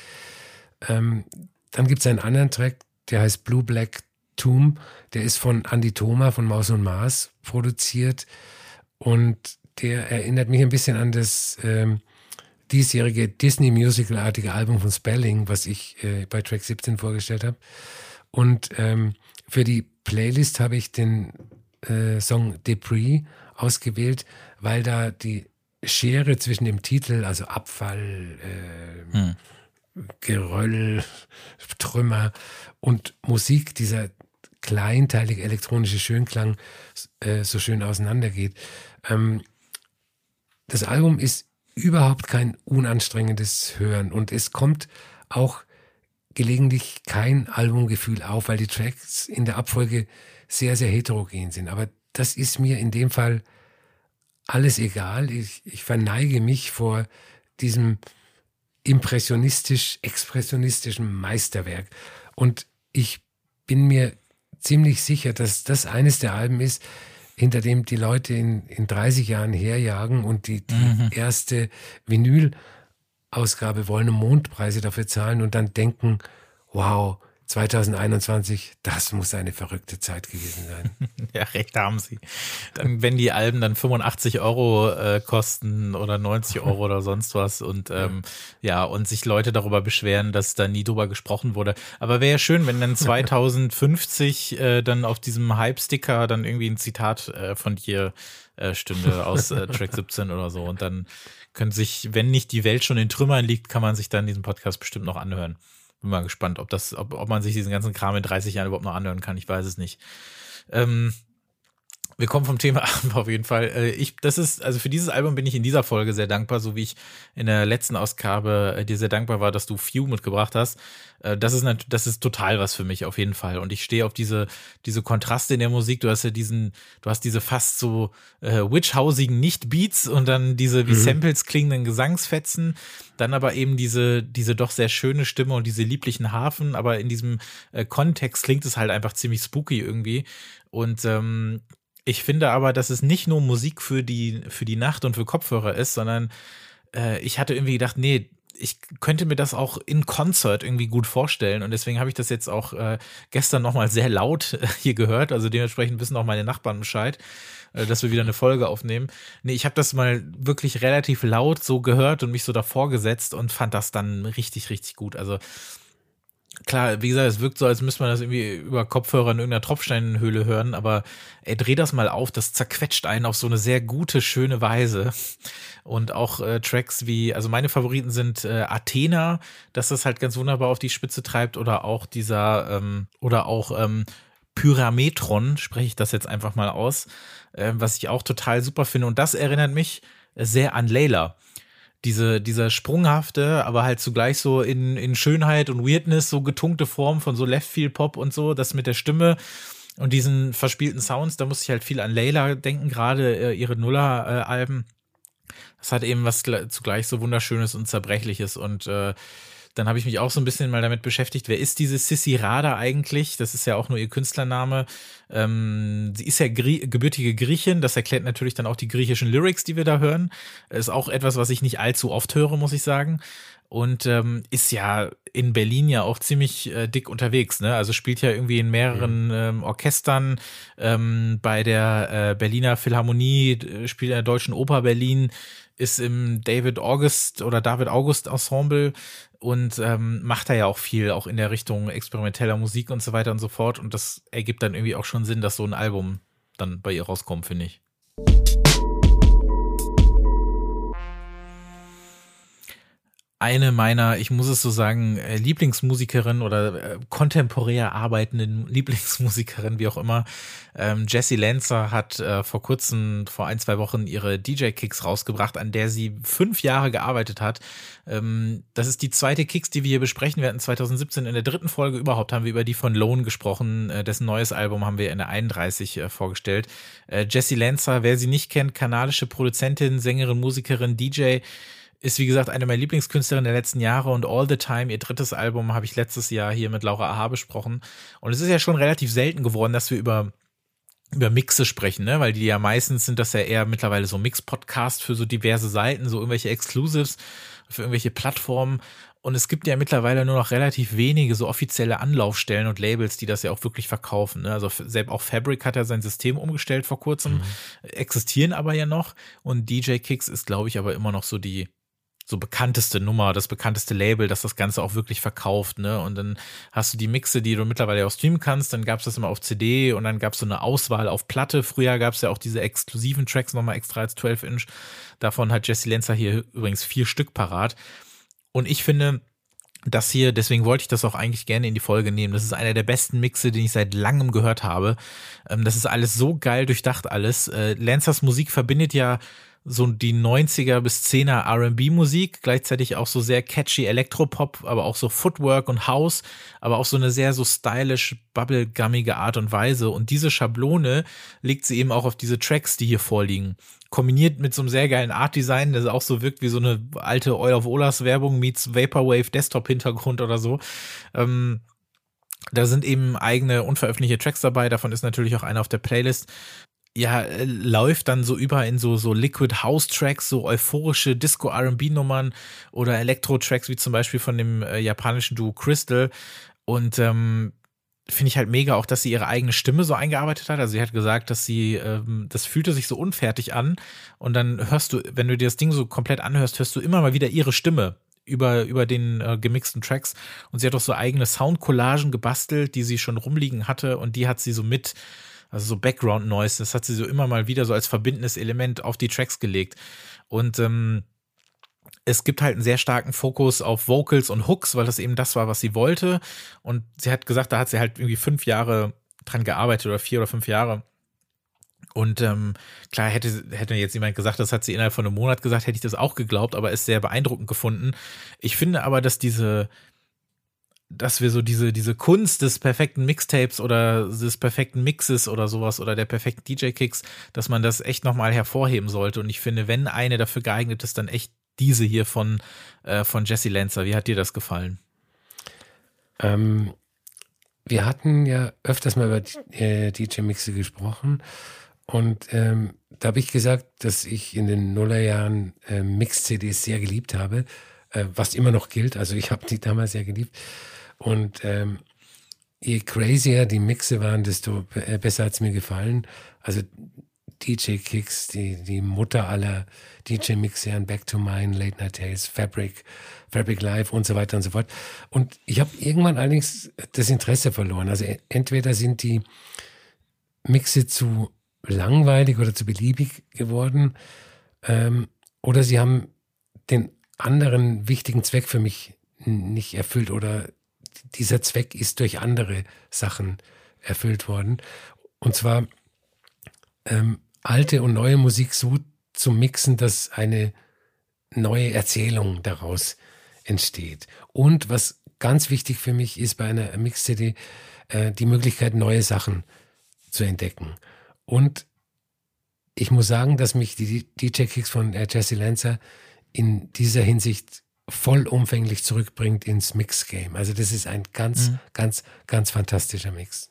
Ähm, dann gibt es einen anderen Track, der heißt Blue Black Tomb. Der ist von Andy Thoma von Maus und Mars produziert und der erinnert mich ein bisschen an das ähm, diesjährige Disney-Musical-artige Album von Spelling, was ich äh, bei Track 17 vorgestellt habe. Und ähm, für die Playlist habe ich den äh, Song Debris ausgewählt, weil da die Schere zwischen dem Titel, also Abfall, äh, hm. Geröll, Trümmer und Musik, dieser kleinteilige elektronische Schönklang äh, so schön auseinandergeht. Ähm, das Album ist überhaupt kein unanstrengendes Hören und es kommt auch gelegentlich kein Albumgefühl auf, weil die Tracks in der Abfolge sehr, sehr heterogen sind. Aber das ist mir in dem Fall alles egal. Ich, ich verneige mich vor diesem impressionistisch-expressionistischen Meisterwerk. Und ich bin mir ziemlich sicher, dass das eines der Alben ist, hinter dem die Leute in, in 30 Jahren herjagen und die, die mhm. erste Vinyl-Ausgabe wollen und Mondpreise dafür zahlen und dann denken, wow, 2021, das muss eine verrückte Zeit gewesen sein. ja, recht haben Sie. Dann, wenn die Alben dann 85 Euro äh, kosten oder 90 Euro oder sonst was und ähm, ja, und sich Leute darüber beschweren, dass da nie drüber gesprochen wurde. Aber wäre ja schön, wenn dann 2050 äh, dann auf diesem Hype-Sticker dann irgendwie ein Zitat äh, von dir äh, stünde aus äh, Track 17 oder so. Und dann können sich, wenn nicht die Welt schon in Trümmern liegt, kann man sich dann diesen Podcast bestimmt noch anhören. Bin mal gespannt, ob das, ob, ob man sich diesen ganzen Kram in 30 Jahren überhaupt noch anhören kann. Ich weiß es nicht. Ähm, wir kommen vom Thema ab auf jeden Fall. Äh, ich, das ist, also für dieses Album bin ich in dieser Folge sehr dankbar, so wie ich in der letzten Ausgabe äh, dir sehr dankbar war, dass du Few mitgebracht hast. Äh, das ist, das ist total was für mich auf jeden Fall. Und ich stehe auf diese, diese Kontraste in der Musik. Du hast ja diesen, du hast diese fast so äh, witchhausigen Nicht-Beats und dann diese wie mhm. Samples klingenden Gesangsfetzen. Dann aber eben diese, diese doch sehr schöne Stimme und diese lieblichen Hafen. Aber in diesem äh, Kontext klingt es halt einfach ziemlich spooky irgendwie. Und ähm, ich finde aber, dass es nicht nur Musik für die, für die Nacht und für Kopfhörer ist, sondern äh, ich hatte irgendwie gedacht, nee, ich könnte mir das auch in Konzert irgendwie gut vorstellen und deswegen habe ich das jetzt auch äh, gestern nochmal sehr laut äh, hier gehört. Also dementsprechend wissen auch meine Nachbarn Bescheid, äh, dass wir wieder eine Folge aufnehmen. Nee, ich habe das mal wirklich relativ laut so gehört und mich so davor gesetzt und fand das dann richtig, richtig gut. Also klar, wie gesagt, es wirkt so, als müsste man das irgendwie über Kopfhörer in irgendeiner Tropfsteinhöhle hören, aber ey, dreh das mal auf, das zerquetscht einen auf so eine sehr gute, schöne Weise. Und auch äh, Tracks wie, also meine Favoriten sind äh, Athena, dass das halt ganz wunderbar auf die Spitze treibt, oder auch dieser, ähm, oder auch ähm, Pyrametron, spreche ich das jetzt einfach mal aus, äh, was ich auch total super finde. Und das erinnert mich sehr an Layla diese, dieser sprunghafte, aber halt zugleich so in, in Schönheit und Weirdness so getunkte Form von so Leftfield Pop und so, das mit der Stimme und diesen verspielten Sounds, da muss ich halt viel an Layla denken, gerade äh, ihre Nuller-Alben. Äh, das hat eben was zugleich so wunderschönes und zerbrechliches und äh, dann habe ich mich auch so ein bisschen mal damit beschäftigt, wer ist diese Sissy Rada eigentlich? Das ist ja auch nur ihr Künstlername. Ähm, sie ist ja Grie gebürtige Griechin, das erklärt natürlich dann auch die griechischen Lyrics, die wir da hören. Ist auch etwas, was ich nicht allzu oft höre, muss ich sagen. Und ähm, ist ja in Berlin ja auch ziemlich äh, dick unterwegs, ne? Also spielt ja irgendwie in mehreren ähm, Orchestern, ähm, bei der äh, Berliner Philharmonie, äh, spielt in der Deutschen Oper Berlin, ist im David August oder David August Ensemble und ähm, macht da ja auch viel, auch in der Richtung experimenteller Musik und so weiter und so fort. Und das ergibt dann irgendwie auch schon Sinn, dass so ein Album dann bei ihr rauskommt, finde ich. Eine meiner, ich muss es so sagen, äh, Lieblingsmusikerin oder äh, kontemporär arbeitenden Lieblingsmusikerin, wie auch immer. Ähm, Jessie Lancer hat äh, vor kurzem, vor ein, zwei Wochen, ihre DJ-Kicks rausgebracht, an der sie fünf Jahre gearbeitet hat. Ähm, das ist die zweite Kicks, die wir hier besprechen. Wir hatten 2017 in der dritten Folge überhaupt haben wir über die von Lone gesprochen. Dessen neues Album haben wir in der 31 äh, vorgestellt. Jessie Lancer, wer sie nicht kennt, kanadische Produzentin, Sängerin, Musikerin, DJ, ist wie gesagt eine meiner Lieblingskünstlerinnen der letzten Jahre und All the Time, ihr drittes Album, habe ich letztes Jahr hier mit Laura Aha besprochen. Und es ist ja schon relativ selten geworden, dass wir über über Mixe sprechen, ne? Weil die ja meistens sind das ja eher mittlerweile so Mix-Podcast für so diverse Seiten, so irgendwelche Exclusives für irgendwelche Plattformen. Und es gibt ja mittlerweile nur noch relativ wenige so offizielle Anlaufstellen und Labels, die das ja auch wirklich verkaufen. Ne? Also selbst auch Fabric hat ja sein System umgestellt vor kurzem, mhm. existieren aber ja noch. Und DJ Kicks ist, glaube ich, aber immer noch so die so bekannteste Nummer, das bekannteste Label, das das Ganze auch wirklich verkauft, ne? Und dann hast du die Mixe, die du mittlerweile auch streamen kannst, dann gab es das immer auf CD und dann gab es so eine Auswahl auf Platte. Früher gab es ja auch diese exklusiven Tracks nochmal extra als 12-Inch. Davon hat Jesse Lenzer hier übrigens vier Stück parat. Und ich finde, das hier, deswegen wollte ich das auch eigentlich gerne in die Folge nehmen. Das ist einer der besten Mixe, den ich seit langem gehört habe. Ähm, das ist alles so geil durchdacht alles. Äh, Lancers Musik verbindet ja so die 90er bis 10er R&B Musik, gleichzeitig auch so sehr catchy Elektropop, aber auch so Footwork und House, aber auch so eine sehr so stylisch bubblegummige Art und Weise und diese Schablone legt sie eben auch auf diese Tracks, die hier vorliegen. Kombiniert mit so einem sehr geilen Art Design, das auch so wirkt wie so eine alte Oil of Olas Werbung meets Vaporwave Desktop Hintergrund oder so. Ähm, da sind eben eigene unveröffentlichte Tracks dabei, davon ist natürlich auch einer auf der Playlist ja, äh, läuft dann so über in so, so Liquid House Tracks, so euphorische Disco RB Nummern oder Elektro Tracks, wie zum Beispiel von dem äh, japanischen Duo Crystal. Und ähm, finde ich halt mega auch, dass sie ihre eigene Stimme so eingearbeitet hat. Also sie hat gesagt, dass sie, ähm, das fühlte sich so unfertig an. Und dann hörst du, wenn du dir das Ding so komplett anhörst, hörst du immer mal wieder ihre Stimme über, über den äh, gemixten Tracks. Und sie hat auch so eigene Soundcollagen gebastelt, die sie schon rumliegen hatte. Und die hat sie so mit also so Background Noise, das hat sie so immer mal wieder so als verbindendes Element auf die Tracks gelegt. Und ähm, es gibt halt einen sehr starken Fokus auf Vocals und Hooks, weil das eben das war, was sie wollte. Und sie hat gesagt, da hat sie halt irgendwie fünf Jahre dran gearbeitet oder vier oder fünf Jahre. Und ähm, klar, hätte, hätte jetzt jemand gesagt, das hat sie innerhalb von einem Monat gesagt, hätte ich das auch geglaubt, aber ist sehr beeindruckend gefunden. Ich finde aber, dass diese, dass wir so diese, diese Kunst des perfekten Mixtapes oder des perfekten Mixes oder sowas oder der perfekten DJ-Kicks, dass man das echt nochmal hervorheben sollte. Und ich finde, wenn eine dafür geeignet ist, dann echt diese hier von, äh, von Jesse Lancer. Wie hat dir das gefallen? Ähm, wir hatten ja öfters mal über äh, DJ-Mixe gesprochen. Und ähm, da habe ich gesagt, dass ich in den Nullerjahren äh, Mix-CDs sehr geliebt habe, äh, was immer noch gilt. Also ich habe die damals sehr geliebt. Und ähm, je crazier die Mixe waren, desto besser hat es mir gefallen. Also DJ Kicks, die, die Mutter aller DJ Mixern, Back to Mine, Late Night Tales, Fabric, Fabric Live und so weiter und so fort. Und ich habe irgendwann allerdings das Interesse verloren. Also entweder sind die Mixe zu langweilig oder zu beliebig geworden, ähm, oder sie haben den anderen wichtigen Zweck für mich nicht erfüllt oder dieser Zweck ist durch andere Sachen erfüllt worden. Und zwar ähm, alte und neue Musik so zu mixen, dass eine neue Erzählung daraus entsteht. Und was ganz wichtig für mich ist bei einer Mix-CD, äh, die Möglichkeit, neue Sachen zu entdecken. Und ich muss sagen, dass mich die DJ-Kicks von äh, Jesse Lancer in dieser Hinsicht vollumfänglich zurückbringt ins Mix-Game. Also das ist ein ganz, mhm. ganz, ganz fantastischer Mix.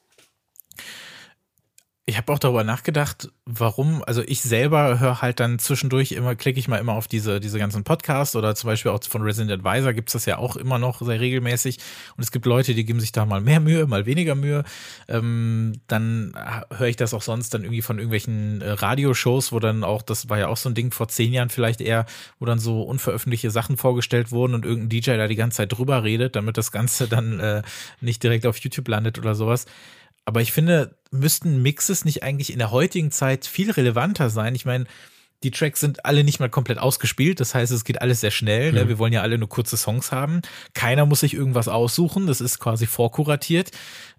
Ich habe auch darüber nachgedacht, warum, also ich selber höre halt dann zwischendurch immer, klicke ich mal immer auf diese, diese ganzen Podcasts oder zum Beispiel auch von Resident Advisor gibt es das ja auch immer noch sehr regelmäßig. Und es gibt Leute, die geben sich da mal mehr Mühe, mal weniger Mühe. Ähm, dann höre ich das auch sonst dann irgendwie von irgendwelchen äh, Radioshows, wo dann auch, das war ja auch so ein Ding vor zehn Jahren vielleicht eher, wo dann so unveröffentlichte Sachen vorgestellt wurden und irgendein DJ da die ganze Zeit drüber redet, damit das Ganze dann äh, nicht direkt auf YouTube landet oder sowas. Aber ich finde, müssten Mixes nicht eigentlich in der heutigen Zeit viel relevanter sein? Ich meine, die Tracks sind alle nicht mal komplett ausgespielt. Das heißt, es geht alles sehr schnell. Ne? Mhm. Wir wollen ja alle nur kurze Songs haben. Keiner muss sich irgendwas aussuchen. Das ist quasi vorkuratiert.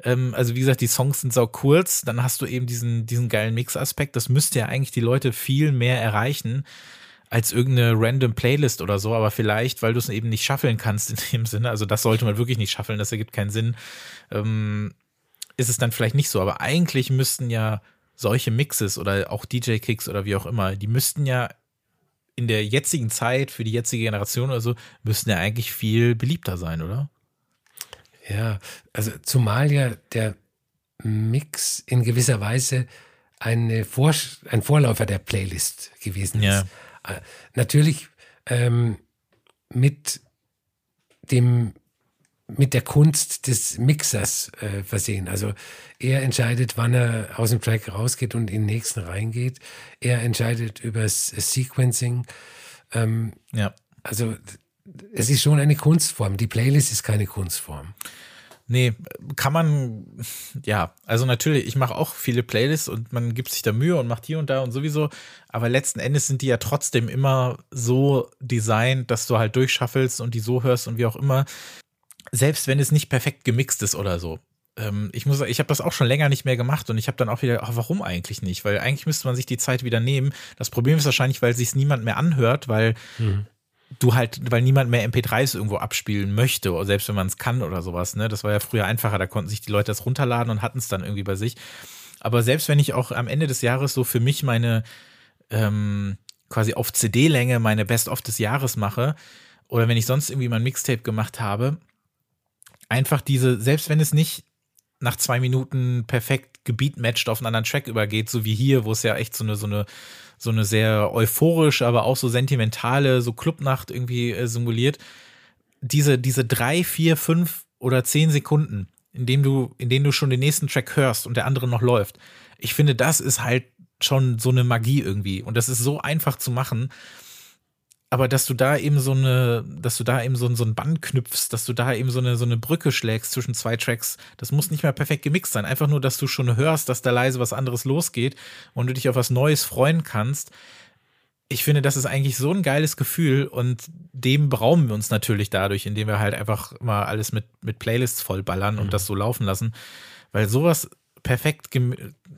Ähm, also wie gesagt, die Songs sind sau kurz. Dann hast du eben diesen, diesen geilen Mix-Aspekt. Das müsste ja eigentlich die Leute viel mehr erreichen als irgendeine random Playlist oder so. Aber vielleicht, weil du es eben nicht schaffeln kannst in dem Sinne. Also das sollte man wirklich nicht schaffeln. Das ergibt keinen Sinn. Ähm, ist es dann vielleicht nicht so. Aber eigentlich müssten ja solche Mixes oder auch DJ-Kicks oder wie auch immer, die müssten ja in der jetzigen Zeit, für die jetzige Generation oder so, müssten ja eigentlich viel beliebter sein, oder? Ja, also zumal ja der Mix in gewisser Weise eine Vor ein Vorläufer der Playlist gewesen ist. Ja. Äh, natürlich ähm, mit dem mit der Kunst des Mixers äh, versehen. Also er entscheidet, wann er aus dem Track rausgeht und in den nächsten reingeht. Er entscheidet über das Sequencing. Ähm, ja. Also es ist schon eine Kunstform. Die Playlist ist keine Kunstform. Nee, kann man, ja, also natürlich, ich mache auch viele Playlists und man gibt sich da Mühe und macht hier und da und sowieso, aber letzten Endes sind die ja trotzdem immer so designt, dass du halt durchschaffelst und die so hörst und wie auch immer selbst wenn es nicht perfekt gemixt ist oder so. Ähm, ich muss, ich habe das auch schon länger nicht mehr gemacht und ich habe dann auch wieder, ach, warum eigentlich nicht? Weil eigentlich müsste man sich die Zeit wieder nehmen. Das Problem ist wahrscheinlich, weil sich niemand mehr anhört, weil mhm. du halt, weil niemand mehr MP3s irgendwo abspielen möchte, selbst wenn man es kann oder sowas. Ne, das war ja früher einfacher. Da konnten sich die Leute das runterladen und hatten es dann irgendwie bei sich. Aber selbst wenn ich auch am Ende des Jahres so für mich meine ähm, quasi auf CD-Länge meine Best-of des Jahres mache oder wenn ich sonst irgendwie mein Mixtape gemacht habe, einfach diese, selbst wenn es nicht nach zwei Minuten perfekt gebeatmatcht auf einen anderen Track übergeht, so wie hier, wo es ja echt so eine, so eine, so eine sehr euphorische, aber auch so sentimentale, so Clubnacht irgendwie äh, simuliert. Diese, diese drei, vier, fünf oder zehn Sekunden, in denen du, in denen du schon den nächsten Track hörst und der andere noch läuft. Ich finde, das ist halt schon so eine Magie irgendwie. Und das ist so einfach zu machen aber dass du da eben so eine, dass du da eben so, so ein Band knüpfst, dass du da eben so eine, so eine Brücke schlägst zwischen zwei Tracks, das muss nicht mehr perfekt gemixt sein. Einfach nur, dass du schon hörst, dass da leise was anderes losgeht und du dich auf was Neues freuen kannst. Ich finde, das ist eigentlich so ein geiles Gefühl und dem berauben wir uns natürlich dadurch, indem wir halt einfach mal alles mit, mit Playlists vollballern und mhm. das so laufen lassen. Weil sowas perfekt,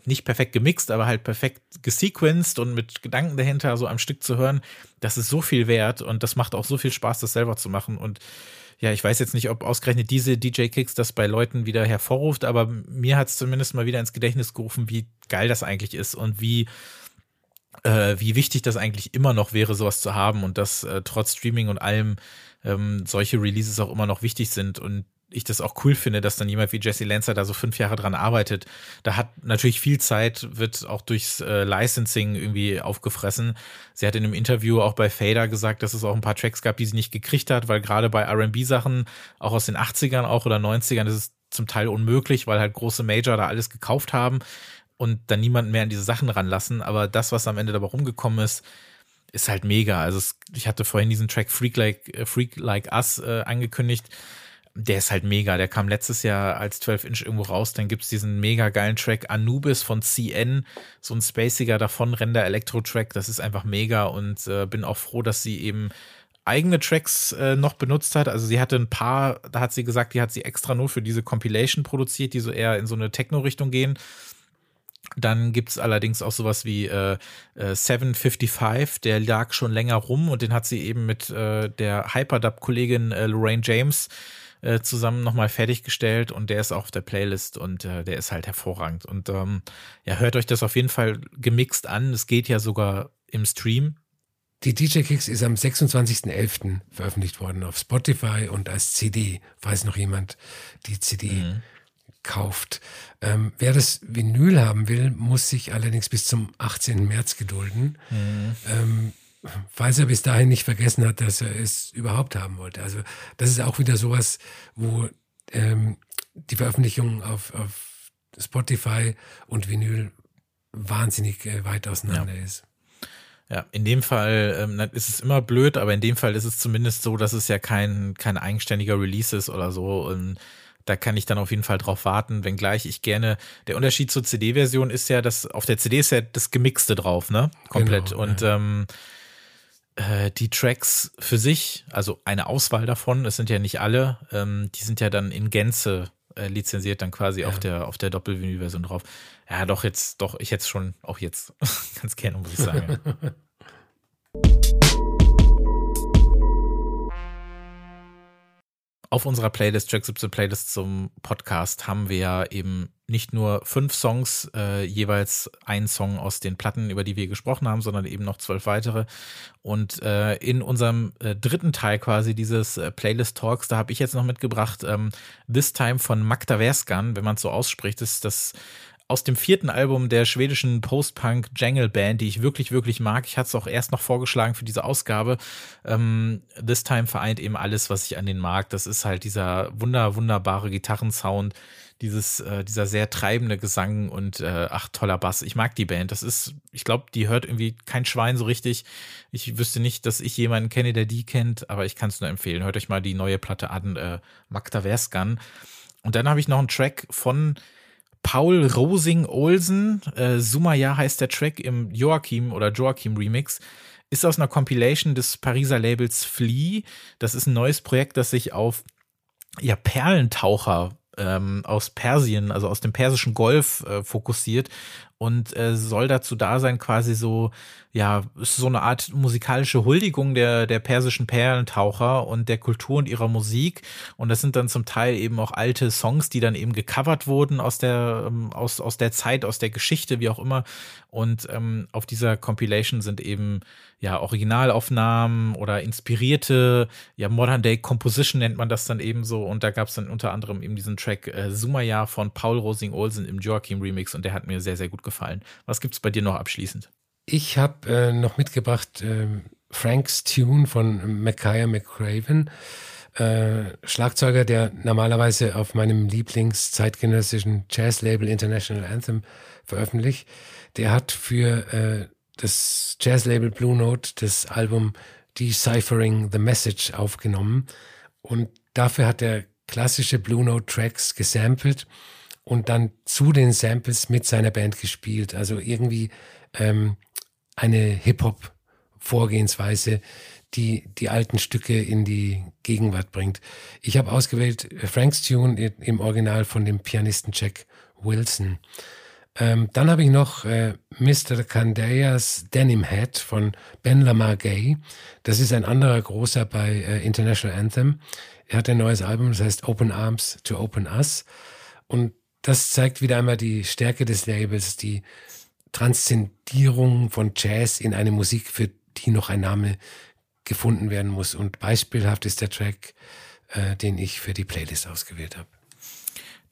nicht perfekt gemixt, aber halt perfekt gesequenced und mit Gedanken dahinter so am Stück zu hören, das ist so viel wert und das macht auch so viel Spaß, das selber zu machen. Und ja, ich weiß jetzt nicht, ob ausgerechnet diese DJ-Kicks das bei Leuten wieder hervorruft, aber mir hat es zumindest mal wieder ins Gedächtnis gerufen, wie geil das eigentlich ist und wie, äh, wie wichtig das eigentlich immer noch wäre, sowas zu haben und dass äh, trotz Streaming und allem ähm, solche Releases auch immer noch wichtig sind und ich das auch cool finde, dass dann jemand wie Jesse Lancer da so fünf Jahre dran arbeitet. Da hat natürlich viel Zeit, wird auch durchs äh, Licensing irgendwie aufgefressen. Sie hat in einem Interview auch bei Fader gesagt, dass es auch ein paar Tracks gab, die sie nicht gekriegt hat, weil gerade bei RB-Sachen, auch aus den 80ern auch oder 90ern, das ist zum Teil unmöglich, weil halt große Major da alles gekauft haben. und dann niemanden mehr an diese Sachen ranlassen. Aber das, was am Ende dabei rumgekommen ist, ist halt mega. Also es, ich hatte vorhin diesen Track Freak Like, äh, Freak like Us äh, angekündigt. Der ist halt mega. Der kam letztes Jahr als 12-Inch irgendwo raus. Dann gibt es diesen mega geilen Track Anubis von CN, so ein spaciger davon Render Elektro-Track. Das ist einfach mega und äh, bin auch froh, dass sie eben eigene Tracks äh, noch benutzt hat. Also sie hatte ein paar, da hat sie gesagt, die hat sie extra nur für diese Compilation produziert, die so eher in so eine Techno-Richtung gehen. Dann gibt es allerdings auch sowas wie äh, äh, 755, der lag schon länger rum und den hat sie eben mit äh, der Hyperdub-Kollegin äh, Lorraine James äh, zusammen nochmal fertiggestellt und der ist auch auf der Playlist und äh, der ist halt hervorragend. Und ähm, ja, hört euch das auf jeden Fall gemixt an. Es geht ja sogar im Stream. Die DJ Kicks ist am 26.11. veröffentlicht worden auf Spotify und als CD, falls noch jemand die CD mhm kauft. Ähm, wer das Vinyl haben will, muss sich allerdings bis zum 18. März gedulden. Mhm. Ähm, falls er bis dahin nicht vergessen hat, dass er es überhaupt haben wollte. Also das ist auch wieder sowas, wo ähm, die Veröffentlichung auf, auf Spotify und Vinyl wahnsinnig äh, weit auseinander ja. ist. Ja, in dem Fall ähm, ist es immer blöd, aber in dem Fall ist es zumindest so, dass es ja kein, kein eigenständiger Release ist oder so. Und da kann ich dann auf jeden Fall drauf warten, wenngleich ich gerne. Der Unterschied zur CD-Version ist ja, dass auf der CD ist ja das Gemixte drauf, ne? Komplett. Genau, und ja. ähm, äh, die Tracks für sich, also eine Auswahl davon, es sind ja nicht alle, ähm, die sind ja dann in Gänze äh, lizenziert, dann quasi ja. auf der, auf der Doppelvinyl-Version drauf. Ja, doch, jetzt, doch, ich hätte schon, auch jetzt ganz gerne, muss ich sagen. auf unserer Playlist, Track 17 Playlist zum Podcast, haben wir ja eben nicht nur fünf Songs, äh, jeweils ein Song aus den Platten, über die wir gesprochen haben, sondern eben noch zwölf weitere. Und äh, in unserem äh, dritten Teil quasi dieses äh, Playlist Talks, da habe ich jetzt noch mitgebracht, ähm, This Time von Magda Verskan, wenn man es so ausspricht, ist das aus dem vierten Album der schwedischen Post-Punk Jangle Band, die ich wirklich, wirklich mag. Ich hatte es auch erst noch vorgeschlagen für diese Ausgabe. Ähm, This Time vereint eben alles, was ich an den mag. Das ist halt dieser wunder, wunderbare Gitarrensound, dieses, äh, dieser sehr treibende Gesang und äh, ach, toller Bass. Ich mag die Band. Das ist, ich glaube, die hört irgendwie kein Schwein so richtig. Ich wüsste nicht, dass ich jemanden kenne, der die kennt, aber ich kann es nur empfehlen. Hört euch mal die neue Platte an, äh, Magda Verskan. Und dann habe ich noch einen Track von Paul Rosing Olsen, äh, Sumaya heißt der Track im Joachim oder Joachim Remix, ist aus einer Compilation des Pariser Labels Flea. Das ist ein neues Projekt, das sich auf ja, Perlentaucher ähm, aus Persien, also aus dem persischen Golf äh, fokussiert und äh, soll dazu da sein, quasi so, ja, ist so eine Art musikalische Huldigung der, der persischen Perlentaucher und der Kultur und ihrer Musik. Und das sind dann zum Teil eben auch alte Songs, die dann eben gecovert wurden aus der, ähm, aus, aus der Zeit, aus der Geschichte, wie auch immer. Und ähm, auf dieser Compilation sind eben ja Originalaufnahmen oder inspirierte, ja, Modern Day Composition nennt man das dann eben so. Und da gab es dann unter anderem eben diesen Track äh, von Paul Rosing Olsen im Joachim Remix und der hat mir sehr, sehr gut gefallen. Was gibt es bei dir noch abschließend? Ich habe äh, noch mitgebracht äh, Franks Tune von Micaiah McCraven. Äh, Schlagzeuger, der normalerweise auf meinem Lieblings-zeitgenössischen Jazz-Label International Anthem veröffentlicht. Der hat für äh, das Jazz-Label Blue Note das Album Deciphering the Message aufgenommen. Und dafür hat er klassische Blue Note Tracks gesampelt und dann zu den Samples mit seiner Band gespielt. Also irgendwie ähm, eine Hip-Hop-Vorgehensweise, die die alten Stücke in die Gegenwart bringt. Ich habe ausgewählt Frank's Tune im Original von dem Pianisten Jack Wilson. Ähm, dann habe ich noch äh, Mr. Candeas Denim Hat von Ben Lamar Gay. Das ist ein anderer großer bei äh, International Anthem. Er hat ein neues Album, das heißt Open Arms to Open Us. Und das zeigt wieder einmal die Stärke des Labels, die Transzendierung von Jazz in eine Musik, für die noch ein Name gefunden werden muss. Und beispielhaft ist der Track, äh, den ich für die Playlist ausgewählt habe.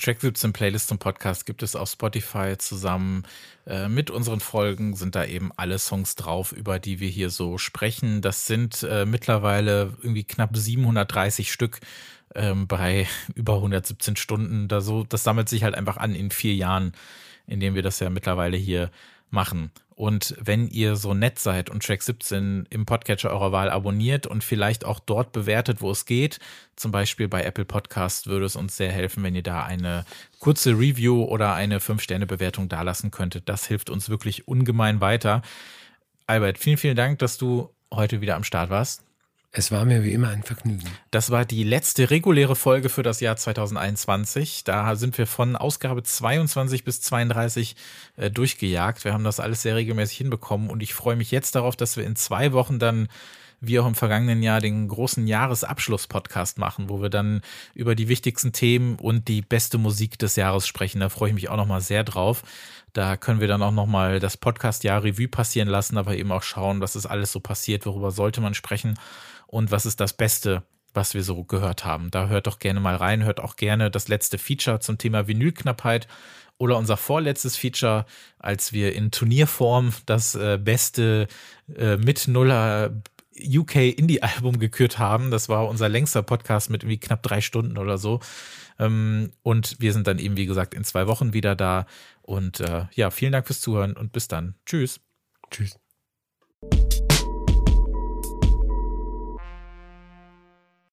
Track 17 Playlist zum Podcast gibt es auf Spotify zusammen äh, mit unseren Folgen sind da eben alle Songs drauf, über die wir hier so sprechen. Das sind äh, mittlerweile irgendwie knapp 730 Stück ähm, bei über 117 Stunden. Da so, das sammelt sich halt einfach an in vier Jahren in dem wir das ja mittlerweile hier machen. Und wenn ihr so nett seid und Track 17 im Podcatcher eurer Wahl abonniert und vielleicht auch dort bewertet, wo es geht, zum Beispiel bei Apple Podcast, würde es uns sehr helfen, wenn ihr da eine kurze Review oder eine 5-Sterne-Bewertung dalassen könntet. Das hilft uns wirklich ungemein weiter. Albert, vielen, vielen Dank, dass du heute wieder am Start warst. Es war mir wie immer ein Vergnügen. Das war die letzte reguläre Folge für das Jahr 2021. Da sind wir von Ausgabe 22 bis 32 äh, durchgejagt. Wir haben das alles sehr regelmäßig hinbekommen und ich freue mich jetzt darauf, dass wir in zwei Wochen dann wie auch im vergangenen Jahr den großen Jahresabschluss-Podcast machen, wo wir dann über die wichtigsten Themen und die beste Musik des Jahres sprechen. Da freue ich mich auch nochmal sehr drauf. Da können wir dann auch nochmal das Podcast-Jahr Revue passieren lassen, aber eben auch schauen, was ist alles so passiert, worüber sollte man sprechen und was ist das Beste, was wir so gehört haben. Da hört doch gerne mal rein, hört auch gerne das letzte Feature zum Thema Vinylknappheit oder unser vorletztes Feature, als wir in Turnierform das äh, beste äh, mit Nuller UK Indie-Album gekürt haben. Das war unser längster Podcast mit irgendwie knapp drei Stunden oder so. Ähm, und wir sind dann eben, wie gesagt, in zwei Wochen wieder da. Und äh, ja, vielen Dank fürs Zuhören und bis dann. Tschüss. Tschüss.